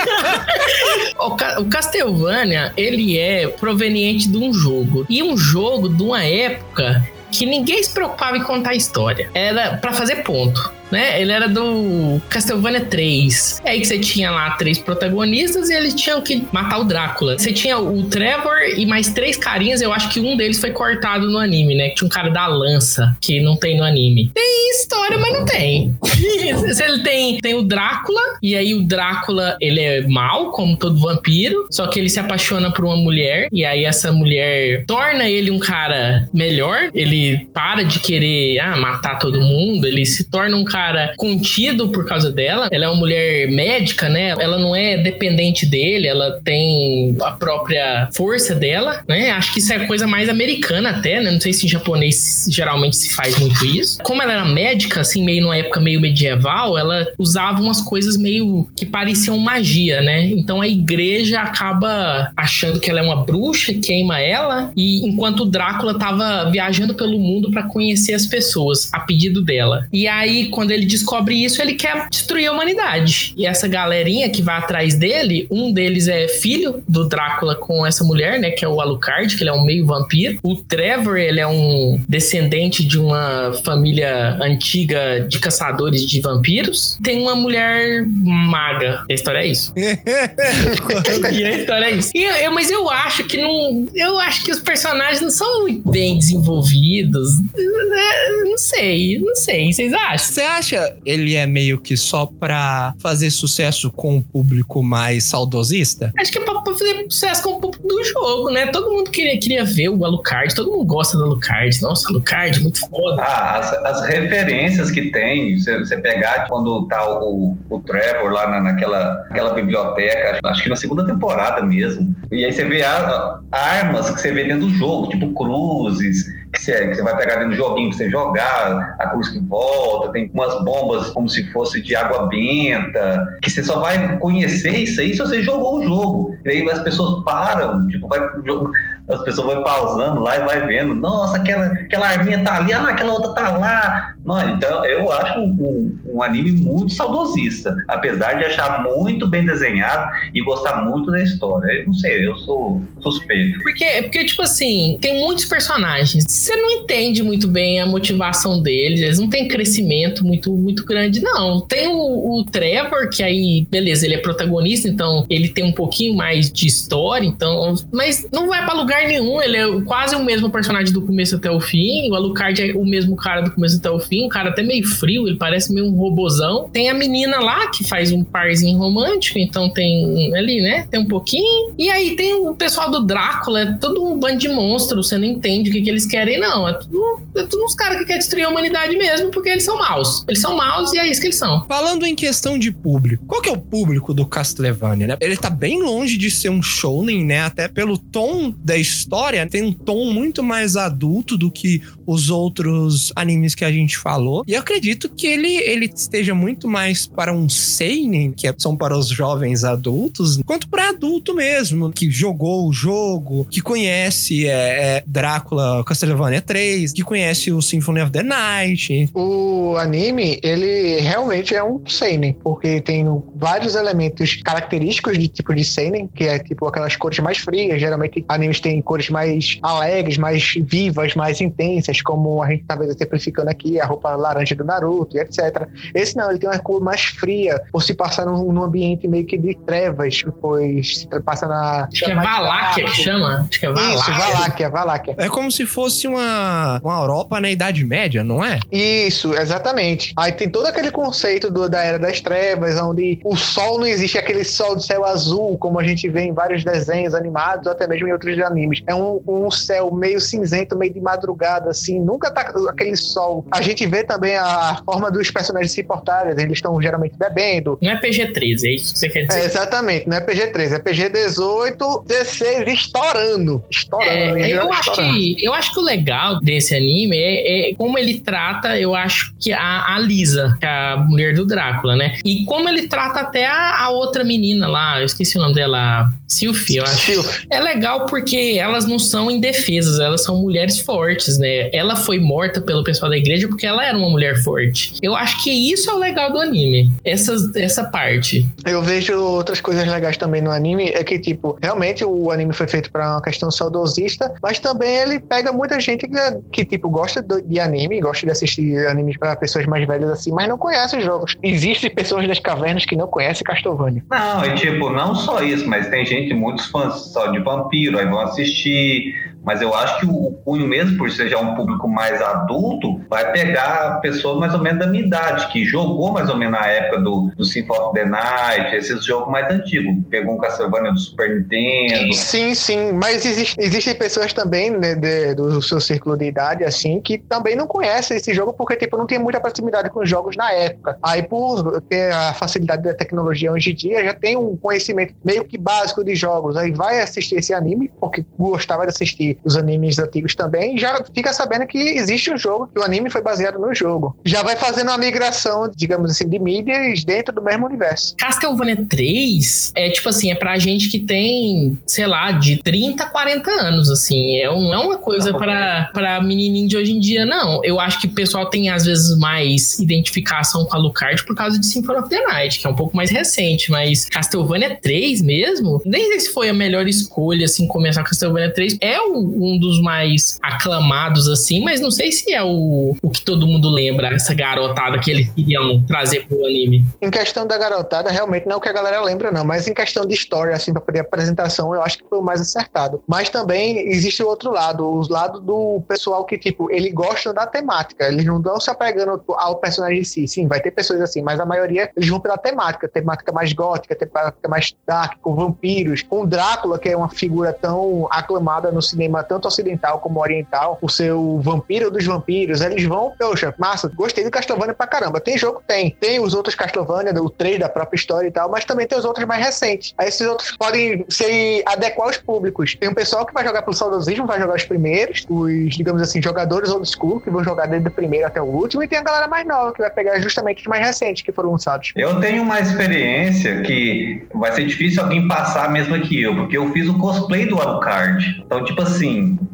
o, Ca- o Castlevania, ele é proveniente de um jogo. E um jogo de uma época que ninguém se preocupava em contar a história. Era pra fazer ponto. Né? Ele era do Castlevania 3. É aí que você tinha lá três protagonistas e eles tinham que matar o Drácula. Você tinha o Trevor e mais três carinhas. Eu acho que um deles foi cortado no anime, né? Tinha um cara da lança, que não tem no anime. Tem história, mas não tem. Ele tem, tem o Drácula, e aí o Drácula, ele é mal, como todo vampiro, só que ele se apaixona por uma mulher, e aí essa mulher torna ele um cara melhor, ele para de querer ah, matar todo mundo, ele se torna um cara contido por causa dela. Ela é uma mulher médica, né? Ela não é dependente dele, ela tem a própria força dela, né? Acho que isso é coisa mais americana até, né? Não sei se em japonês geralmente se faz muito isso. Como ela era médica, assim, meio numa época meio medieval, ela usava umas coisas meio que pareciam magia, né? Então a igreja acaba achando que ela é uma bruxa, queima ela, e enquanto o Drácula tava viajando pelo mundo para conhecer as pessoas, a pedido dela. E aí, quando ele descobre isso, ele quer destruir a humanidade. E essa galerinha que vai atrás dele, um deles é filho do Drácula com essa mulher, né? Que é o Alucard, que ele é um meio vampiro. O Trevor, ele é um descendente de uma família antiga de caçadores de vampiros. Tem uma mulher maga. A história é isso. e a história é isso. E eu- mas eu acho que não. Eu acho que os personagens não são muito bem desenvolvidos. É, Não sei, não sei. Vocês acham? Você acha ele é meio que só pra fazer sucesso com o público mais saudosista? Acho que é pra, fazer sucesso com o público do jogo, né? Todo mundo queria, queria ver o Alucard, todo mundo gosta do Alucard. Nossa, Alucard, muito foda. Ah, as, as referências que tem, você, pegar quando tá o, o Trevor lá na, naquela, naquela biblioteca, acho que na segunda temporada mesmo. E aí você vê a- a- armas que você vê dentro do jogo, tipo cruzes, que você, que você vai pegar dentro do joguinho você jogar, a cruz que volta, tem umas bombas como se fosse de água benta, que você só vai conhecer isso aí se você jogou o jogo. E aí as pessoas param, tipo, vai jogo. As pessoas vão pausando lá e vai vendo, nossa, aquela, aquela arminha tá ali, ah, aquela outra tá lá. Não, então eu acho um, um- um anime muito saudosista, apesar de achar muito bem desenhado e gostar muito da história. Eu não sei, eu sou suspeito. Porque, porque, tipo assim, tem muitos personagens. Você não entende muito bem a motivação deles. Eles não têm crescimento muito, muito grande, não. Tem o, o Trevor, que aí, beleza, ele é protagonista, então ele tem um pouquinho mais de história, então. Mas não vai pra lugar nenhum. Ele é quase o mesmo personagem do começo até o fim. O Alucard é o mesmo cara do começo até o fim. Um cara até meio frio, ele parece meio um robozão. Tem a menina lá que faz um parzinho romântico, então tem ali, né? Tem um pouquinho. E aí tem o pessoal do Drácula, é todo um bando de monstros, você não entende o que, que eles querem, não. É tudo, é tudo uns caras que querem destruir a humanidade mesmo, porque eles são maus. Eles são maus e é isso que eles são. Falando em questão de público, qual que é o público do Castlevania, né? Ele tá bem longe de ser um shounen, né? Até pelo tom da história, tem um tom muito mais adulto do que os outros animes que a gente falou. E eu acredito que ele, ele esteja muito mais para um seinen, que é- são para os jovens adultos, quanto para adulto mesmo, que jogou o jogo, que conhece é, é, Drácula Castlevania 3, que conhece o Symphony of the Night, O anime, ele realmente é um seinen, porque tem vários elementos característicos de tipo de seinen, que é tipo aquelas cores mais frias, geralmente animes têm cores mais alegres, mais vivas, mais intensas, como a gente talvez exemplificando aqui, a roupa laranja do Naruto e etc. Esse não, ele tem uma cor mais fria, por se passar num, num ambiente meio que de trevas, pois se passa na... Acho que é Valáquia que chama. Acho que é Valáquia. Isso, Valáquia, Valáquia. É como se fosse uma, uma Europa na Idade Média, não é? Isso, exatamente. Aí tem todo aquele conceito do- da Era das Trevas, onde o sol não existe aquele sol do céu azul, como a gente vê em vários desenhos animados, ou até mesmo em outros ani- animes. É um, um céu meio cinzento, meio de madrugada, assim, nunca tá aquele sol. A gente vê também a forma dos personagens se portarem, eles estão geralmente bebendo. Não é PG-13, é isso que você quer dizer. É, exatamente, não é PG-13, é PG-18, 16 estourando. Estourando. É, né? eu, acho Estourando. que, eu acho que o legal desse anime é, é como ele trata, eu acho que a, a Lisa, que é a mulher do Drácula, né? E como ele trata até a, a outra menina lá, eu esqueci o nome dela, Sylphie, eu acho. É legal porque elas não são indefesas, elas são mulheres fortes, né? Ela foi morta pelo pessoal da igreja porque ela era uma mulher forte. Eu acho que isso é o legal do anime, essa, essa parte. Eu vejo outras coisas legais também no anime, é que, tipo, realmente o anime foi feito pra uma questão saudosista, mas também ele pega muita gente que, que tipo, gosta do- de anime, gosta de assistir animes pra pessoas mais velhas assim, mas não conhece os jogos. Existem pessoas das cavernas que não conhecem Castlevania. Não, e tipo, não só isso, mas tem gente, muitos fãs só de vampiro, aí vão assistir. Mas eu acho que o Cunho, mesmo por ser já um público mais adulto, vai pegar pessoas mais ou menos da minha idade, que jogou mais ou menos na época do, do Symphony of the Night, esses jogos mais antigos. Pegou um Castlevania do Super Nintendo. Sim, sim, mas existe- existem pessoas também né, de- do seu círculo de idade, assim, que também não conhecem esse jogo porque, tipo, não tem muita proximidade com os jogos na época. Aí, por ter a facilidade da tecnologia hoje em dia, já tem um conhecimento meio que básico de jogos. Aí vai assistir esse anime, porque gostava de assistir os animes antigos também, já fica sabendo que existe um jogo, que o anime foi baseado no jogo. Já vai fazendo uma migração, digamos assim, de mídias dentro do mesmo universo. Castlevania 3 é tipo assim, é pra gente que tem, sei lá, de 30 a 40 anos, assim. É, não é uma coisa Não, pra, pra menininho de hoje em dia, não. Eu acho que o pessoal tem, às vezes, mais identificação com a Lucard por causa de Symphony of the Night, que é um pouco mais recente, mas Castlevania 3 mesmo, nem sei se foi a melhor escolha, assim, começar Castlevania 3. É o- um dos mais aclamados, assim, mas não sei se é o, o que todo mundo lembra, essa garotada que eles queriam trazer pro anime. Em questão da garotada, realmente não é o que a galera lembra, não. Mas em questão de história, assim, pra poder apresentação, eu acho que foi o mais acertado. Mas também existe o outro lado, os lados do pessoal que, tipo, ele gosta da temática. Eles não estão se apegando ao personagem em si. Sim, vai ter pessoas assim, mas a maioria eles vão pela temática. Temática mais gótica, temática mais dark, com vampiros, com Drácula, que é uma figura tão aclamada no cinema, tanto ocidental como oriental, o seu vampiro dos vampiros. Eles vão, poxa, massa, gostei do Castlevania pra caramba. Tem jogo? Tem. Tem os outros Castlevania, o 3 da própria história e tal, mas também tem os outros mais recentes. Aí esses outros podem se adequar aos públicos. Tem um pessoal que vai jogar pelo saudosismo, vai jogar os primeiros, os, digamos assim, jogadores old school, que vão jogar desde o primeiro até o último, e tem a galera mais nova, que vai pegar justamente os mais recentes que foram lançados. Eu tenho uma experiência que vai ser difícil alguém passar mesmo que eu, porque eu fiz o cosplay do Alucard. Então, tipo assim,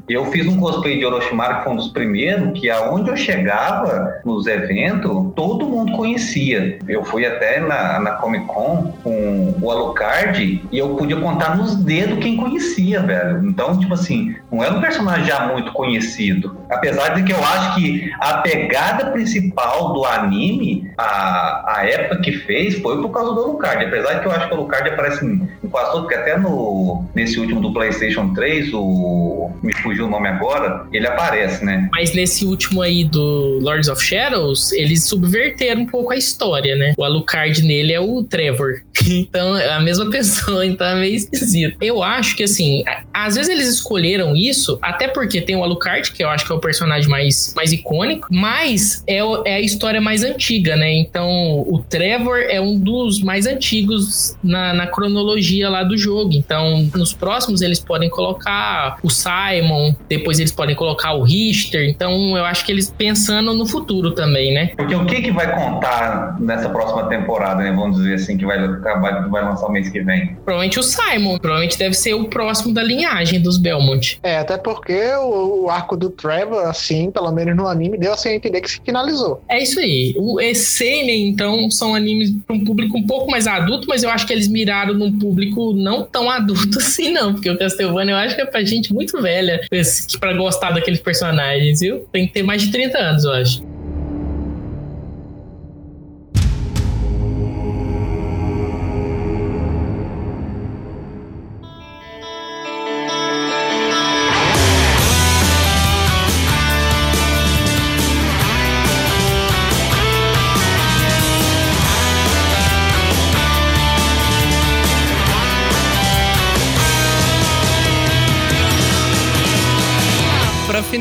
eu fiz um cosplay de Orochimaru, que foi um dos primeiros, que aonde eu chegava nos eventos, todo mundo conhecia. Eu fui até na, na Comic Con com o Alucard e eu podia contar nos dedos quem conhecia, velho. Então, tipo assim, não era um personagem já muito conhecido. Apesar de que eu acho que a pegada principal do anime, a, a época que fez, foi por causa do Alucard. Apesar de que eu acho que o Alucard aparece em quase todo, porque até no, nesse último do PlayStation 3, o. Me fugiu o nome agora, ele aparece, né? Mas nesse último aí do Lords of Shadows, eles subverteram um pouco a história, né? O Alucard nele é o Trevor. Então, é a mesma pessoa, então é meio esquisito. Eu acho que, assim, às vezes eles escolheram isso, até porque tem o Alucard, que eu acho que é o personagem mais, mais icônico, mas é, é a história mais antiga, né? Então, o Trevor é um dos mais antigos na, na cronologia lá do jogo. Então, nos próximos eles podem colocar o Simon, depois eles podem colocar o Richter. Então, eu acho que eles pensando no futuro também, né? Porque o que que vai contar nessa próxima temporada, né? Vamos dizer assim, que vai acabar, vai lançar o mês que vem. Provavelmente o Simon, provavelmente deve ser o próximo da linhagem dos Belmont. É, até porque o, o arco do Trevor, assim, pelo menos no anime, deu assim a entender que se finalizou. É isso aí. O Seinen, então, são animes para um público um pouco mais adulto, mas eu acho que eles miraram num público não tão adulto assim, não. Porque o Castlevania eu acho que é pra gente muito velha pra gostar daqueles personagens, viu? Tem que ter mais de 30 anos, eu acho.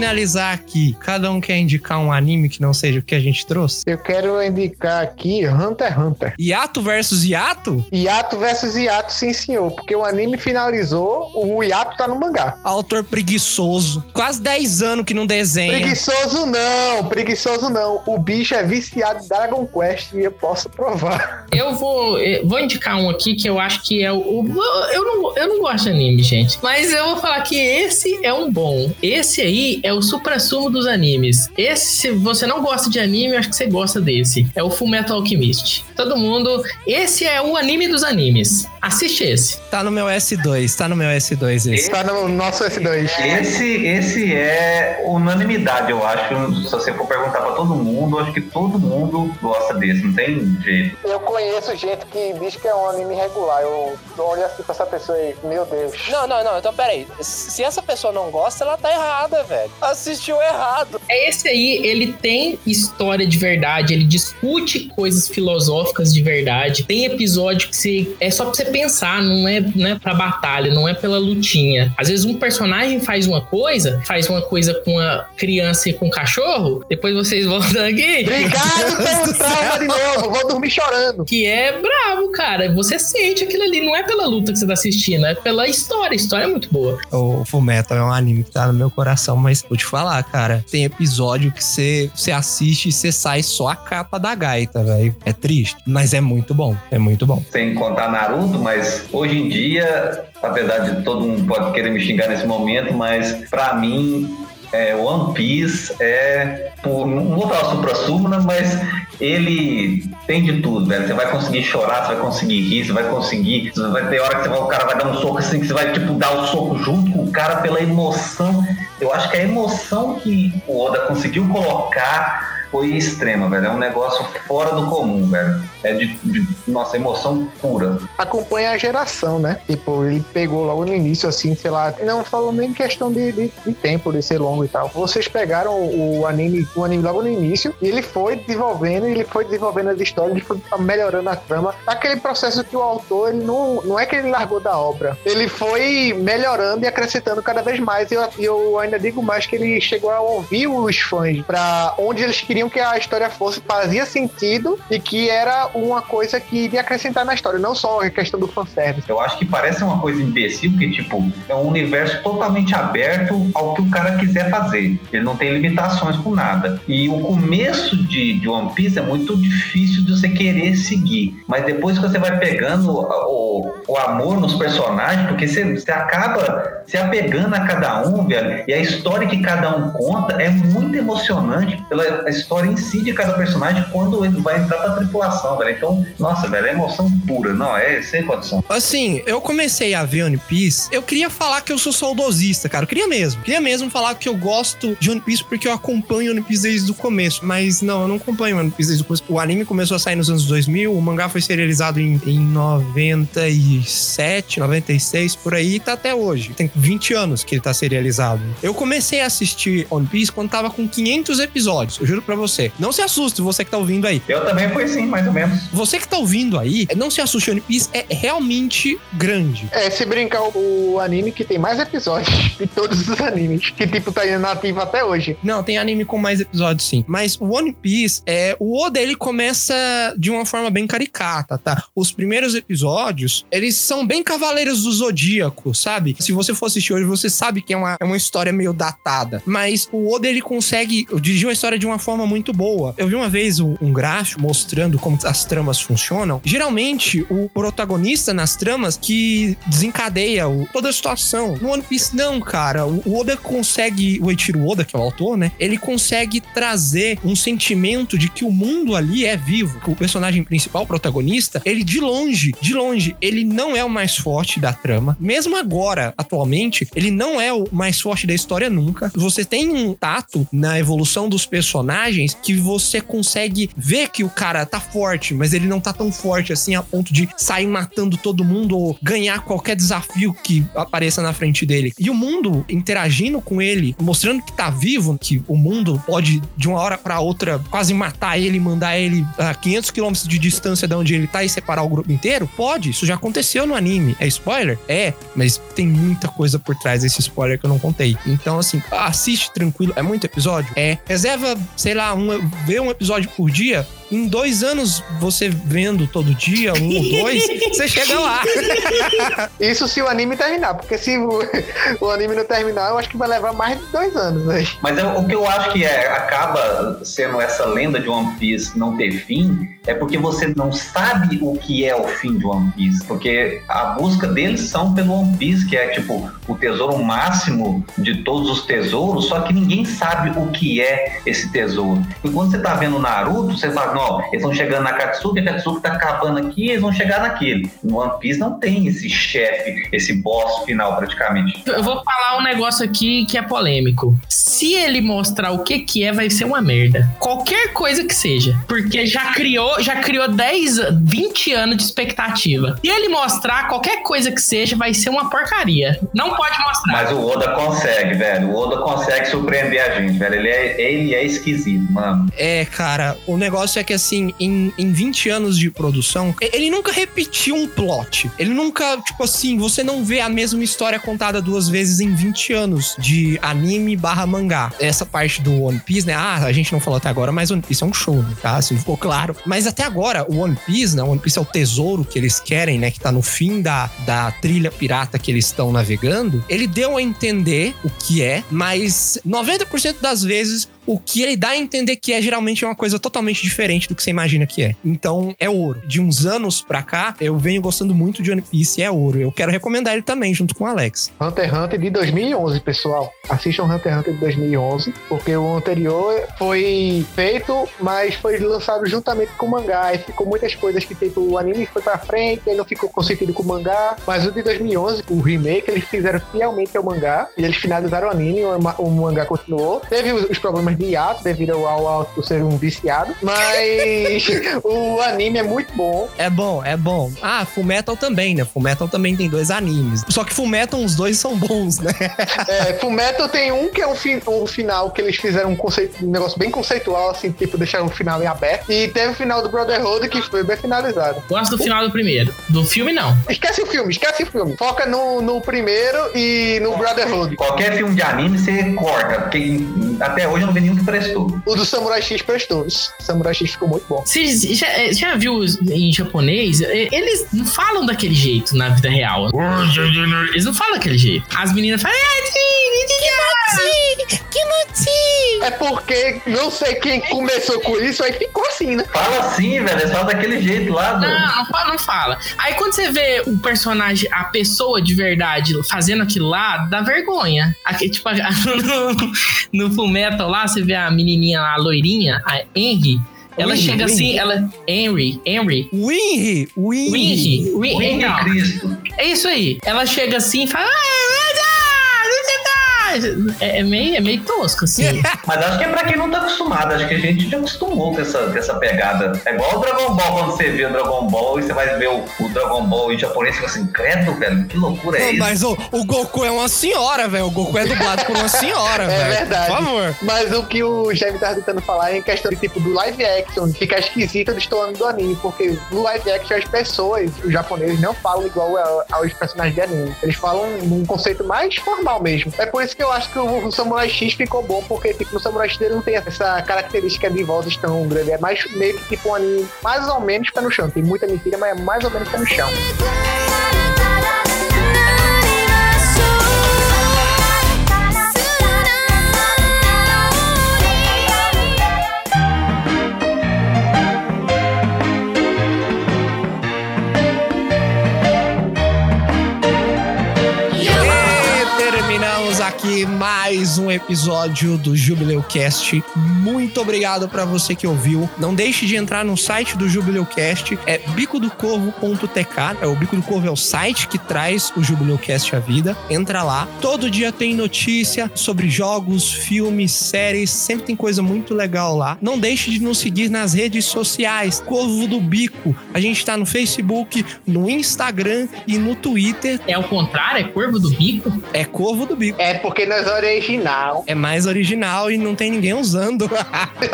Finalizar aqui, cada um quer indicar um anime que não seja o que a gente trouxe? Eu quero indicar aqui Hunter x Hunter. Yato versus Yato? Yato versus Yato, sim senhor. Porque o anime finalizou, o Yato tá no mangá. Autor preguiçoso. Quase 10 anos que não desenha. Preguiçoso não, preguiçoso não. O bicho é viciado em Dragon Quest e eu posso provar. Eu vou, eu vou indicar um aqui que eu acho que é o. o- eu, não, eu não gosto de anime, gente. Mas eu vou falar que esse é um bom. Esse aí é o supra-sumo dos animes. Esse, se você não gosta de anime, acho que você gosta desse. É o Fullmetal Alchemist. Todo mundo. Esse é o anime dos animes. Assiste esse. Tá no meu S2, tá no meu S2 esse. Tá no nosso S2. Esse, esse é unanimidade, eu acho. Se você for perguntar pra todo mundo, acho que todo mundo gosta desse, não tem jeito. Eu conheço gente que diz que é um anime regular. Eu olho assim pra essa pessoa aí, meu Deus. Não, não, não. Então, peraí. Se essa pessoa não gosta, ela tá errada, velho. Assistiu errado. É esse aí, ele tem história de verdade, ele discute coisas filosóficas de verdade. Tem episódio que você, é só pra você pensar, não é, não é pra batalha, não é pela lutinha. Às vezes um personagem faz uma coisa, faz uma coisa com a criança e com o cachorro, depois vocês voltam aqui. Obrigado pelo trauma de novo, vou dormir chorando. Que é bravo, cara. Você sente aquilo ali, não é pela luta que você tá assistindo, é pela história. A história é muito boa. O Fullmetal é um anime que tá no meu coração, mas vou te falar, cara, tem episódio que você, você assiste e você sai só a capa da gaita, velho. É triste, mas é muito bom, é muito bom. Sem contar Naruto, mas hoje em dia, apesar de todo mundo pode querer me xingar nesse momento, mas pra mim, é, One Piece é. por- Não vou falar supra-súmula, mas ele tem de tudo, velho. Você vai conseguir chorar, você vai conseguir rir, você vai conseguir. Você vai ter hora que vai- o cara vai dar um soco assim, que você vai, tipo, dar o soco junto com o cara pela emoção. Eu acho que a emoção que o Oda conseguiu colocar foi extrema, velho. É um negócio fora do comum, velho. É de, de nossa, emoção pura. Acompanha a geração, né? Tipo, ele pegou logo no início, assim, sei lá. Não falou nem questão de, de, de tempo, de ser longo e tal. Vocês pegaram o anime, o anime logo no início e ele foi desenvolvendo, ele foi desenvolvendo as histórias, ele foi melhorando a trama. Aquele processo que o autor, ele não, não é que ele largou da obra. Ele foi melhorando e acrescentando cada vez mais. E eu, eu ainda digo mais que ele chegou a ouvir os fãs pra onde eles queriam que a história fosse, fazia sentido e que era uma coisa que iria acrescentar na história, não só a questão do fanservice. Eu acho que parece uma coisa imbecil, porque, tipo, é um universo totalmente aberto ao que o cara quiser fazer. Ele não tem limitações com nada. E o começo de, de One Piece é muito difícil de você querer seguir. Mas depois que você vai pegando o, o amor nos personagens, porque você, você acaba se apegando a cada um, velho. E a história que cada um conta é muito emocionante pela história em si de cada personagem quando ele vai entrar pra tripulação, velho. Então, nossa, velho, é emoção pura. Não, é sem condição. Assim, eu comecei a ver One Piece, eu queria falar que eu sou saudosista, cara. Eu queria mesmo. Queria mesmo falar que eu gosto de One Piece porque eu acompanho One Piece desde o começo. Mas não, eu não acompanho One Piece desde o começo. O anime começou a sair nos anos 2000, o mangá foi serializado em, em 97, 96, por aí, e tá até hoje. Tem 20 anos que ele tá serializado. Eu comecei a assistir One Piece quando tava com 500 episódios, eu juro pra você. Não se assuste, você que tá ouvindo aí. Eu também fui sim, mais ou menos. Você que tá ouvindo aí, não se assuste, One Piece é realmente grande. É, se brincar o, anime que tem mais episódios de todos os animes, que tipo tá nativo até hoje. Não, tem anime com mais episódios sim. Mas o One Piece, é, o Oda ele começa de uma forma bem caricata, tá? Os primeiros episódios, eles são bem Cavaleiros do Zodíaco, sabe? Se você for assistir hoje, você sabe que é uma, é uma história meio datada. Mas o Oda ele consegue dirigir a história de uma forma muito boa. Eu vi uma vez um, um gráfico mostrando como as tramas funcionam. Geralmente, o protagonista nas tramas que desencadeia o- toda a situação. No One Piece, não, cara. O Oda consegue, o Eiichiro Oda, que é o autor, né? Ele consegue trazer um sentimento de que o mundo ali é vivo. O personagem principal, o protagonista, ele de longe, de longe, ele não é o mais forte da trama. Mesmo agora, atualmente, ele não é o mais forte da história nunca. Você tem um tato na evolução dos personagens personagens que você consegue ver que o cara tá forte, mas ele não tá tão forte assim a ponto de sair matando todo mundo ou ganhar qualquer desafio que apareça na frente dele. E o mundo interagindo com ele, mostrando que tá vivo, que o mundo pode de uma hora pra outra quase matar ele, mandar ele a 500 quilômetros de distância de onde ele tá e separar o grupo inteiro, pode. Isso já aconteceu no anime. É spoiler? É, mas tem muita coisa por trás desse spoiler que eu não contei. Então, assim, assiste tranquilo. É muito episódio? É. Reserva, sei lá, um, vê um episódio por dia. Em dois anos, você vendo todo dia, um ou dois, você chega lá. Isso se o anime terminar, porque se o, o anime não terminar, eu acho que vai levar mais de dois anos aí. Mas é- o que eu acho que é, acaba sendo essa lenda de One Piece não ter fim é porque você não sabe o que é o fim de One Piece. Porque a busca deles são pelo One Piece, que é tipo o tesouro máximo de todos os tesouros, só que ninguém sabe o que é esse tesouro. E quando você tá vendo o Naruto, você fala, não, eles estão chegando na Katsuki, a Katsuki tá acabando aqui, eles vão chegar naquele. No One Piece não tem esse chefe, esse boss final praticamente. Eu vou falar um negócio aqui que é polêmico. Se ele mostrar o que que é, vai ser uma merda. Qualquer coisa que seja. Porque já criou, já criou 10, an- 20 anos de expectativa. Se ele mostrar qualquer coisa que seja, vai ser uma porcaria. Não pode mostrar. Mas o Oda consegue, velho. O Oda consegue surpreender a gente, velho. Ele é, ele é esquisito, mano. É, cara, o negócio é que assim, em, em 20 anos de produção, ele nunca repetiu um plot. Ele nunca, tipo assim, você não vê a mesma história contada duas vezes em 20 anos de anime barra mangá. Essa parte do One Piece, né? Ah, a gente não falou até agora, mas One Piece é um show, né? Tá? Assim, ficou claro. Mas até agora, o One Piece, né? O One Piece é o tesouro que eles querem, né? Que tá no fim da, da trilha pirata que eles estão navegando. Ele deu a entender o que é, mas 90% das vezes o que ele dá a entender que é geralmente é uma coisa totalmente diferente do que você imagina que é. Então é ouro. De uns anos pra cá, eu venho gostando muito de One Piece é ouro. Eu quero recomendar ele também, junto com o Alex. Hunter x Hunter de 2011, pessoal. Assistam Hunter x Hunter de 2011, porque o anterior foi feito, mas foi lançado juntamente com o mangá. E ficou muitas coisas que, tipo, o anime foi pra frente, aí não ficou com sentido com o mangá. Mas o de 2011, o remake, eles fizeram fielmente ao mangá. E eles finalizaram o anime, o, ma- o mangá continuou. Teve os problemas de hiato, devido ao ao Alto ser um viciado. Mas o anime é muito bom. É bom, é bom. Ah, Fullmetal também, né? Fullmetal também tem dois animes. Só que Fullmetal, os dois são bons, né? É, Fullmetal tem um que é um, fi- um final que eles fizeram um, conceito, um negócio bem conceitual, assim, tipo, deixaram o final em aberto. E teve o final do Brotherhood que foi bem finalizado. Gosto do final do primeiro. Do filme, não. Esquece o filme, esquece o filme. Foca no, no primeiro e no Brotherhood. Qualquer filme de anime você corta, porque até hoje eu não vi nenhum que prestou. O do Samurai X prestou. O Samurai X ficou muito bom. Você já, eh, já viu em japonês? Eh, Eles não falam daquele jeito na vida real. Eles não falam daquele jeito. As meninas falam. É porque não sei quem começou com isso, aí ficou assim, né? Fala assim, velho. É só daquele jeito lá, Não, velho. não fala, não fala. Aí quando você vê o personagem, a pessoa de verdade fazendo aquilo lá, dá vergonha. Aqui, tipo, no, no Full Metal lá, você vê a menininha lá, a loirinha, a Henry. Ela Winry, chega Winry. assim, ela. Henry, Henry. Winry, Winry. Winry, Winry. É isso aí. Ela chega assim e fala. "Ah, sei lá." É, é meio, é meio tosco, assim. Mas acho que é pra quem não tá acostumado. Acho que a gente já acostumou com essa, com essa pegada. É igual o Dragon Ball, quando você vê o Dragon Ball e você vai ver o, o Dragon Ball em japonês e fica assim, credo, velho, que loucura é isso? mas o, o Goku é uma senhora, velho. O Goku é dublado por uma senhora, velho. É verdade. Por favor. Mas o que o Jaime tava tentando falar é em questão de tipo do live action, fica esquisito destoando do anime, porque no live action as pessoas, os japoneses, não falam igual aos personagens de anime. Eles falam num conceito mais formal mesmo. É por isso que eu acho que o, o Samurai X ficou bom, porque tipo, no Samurai X ele não tem essa característica de vozes tão grande. É mais meio que tipo um anime mais ou menos pé no chão. Tem muita mentira, mas é mais ou menos pé no chão.「mais um episódio do Jubileu Cast. Muito obrigado pra você que ouviu. Não deixe de entrar no site do Jubileu Cast, é bicodocorvo.tk. É o Bico do Corvo é o site que traz o Jubileu Cast à vida. Entra lá. Todo dia tem notícia sobre jogos, filmes, séries, sempre tem coisa muito legal lá. Não deixe de nos seguir nas redes sociais. Corvo do Bico. A gente tá no Facebook, no Instagram e no Twitter. É o contrário? É corvo do bico? É Corvo do Bico. É porque nós é original. É mais original e não tem ninguém usando.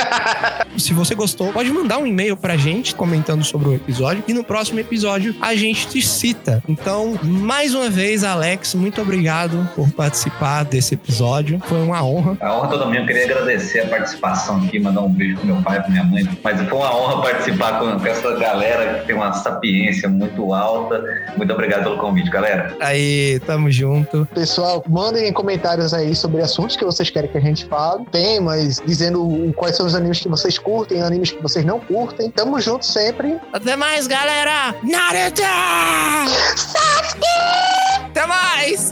Se você gostou, pode mandar um e-mail pra gente comentando sobre o episódio e no próximo episódio a gente te cita. Então, mais uma vez, Alex, muito obrigado por participar desse episódio. Foi uma honra. A honra toda minha, eu queria agradecer a participação aqui, mandar um beijo pro meu pai, pra minha mãe. Mas foi uma honra participar com, com essa galera que tem uma sapiência muito alta. Muito obrigado pelo convite, galera. Aí, tamo junto. Pessoal, mandem comentários aí sobre sobre assuntos que vocês querem que a gente fale, temas, dizendo quais são os animes que vocês curtem, animes que vocês não curtem. Tamo junto sempre. Até mais, galera! Naruto! Sasuke! Até mais!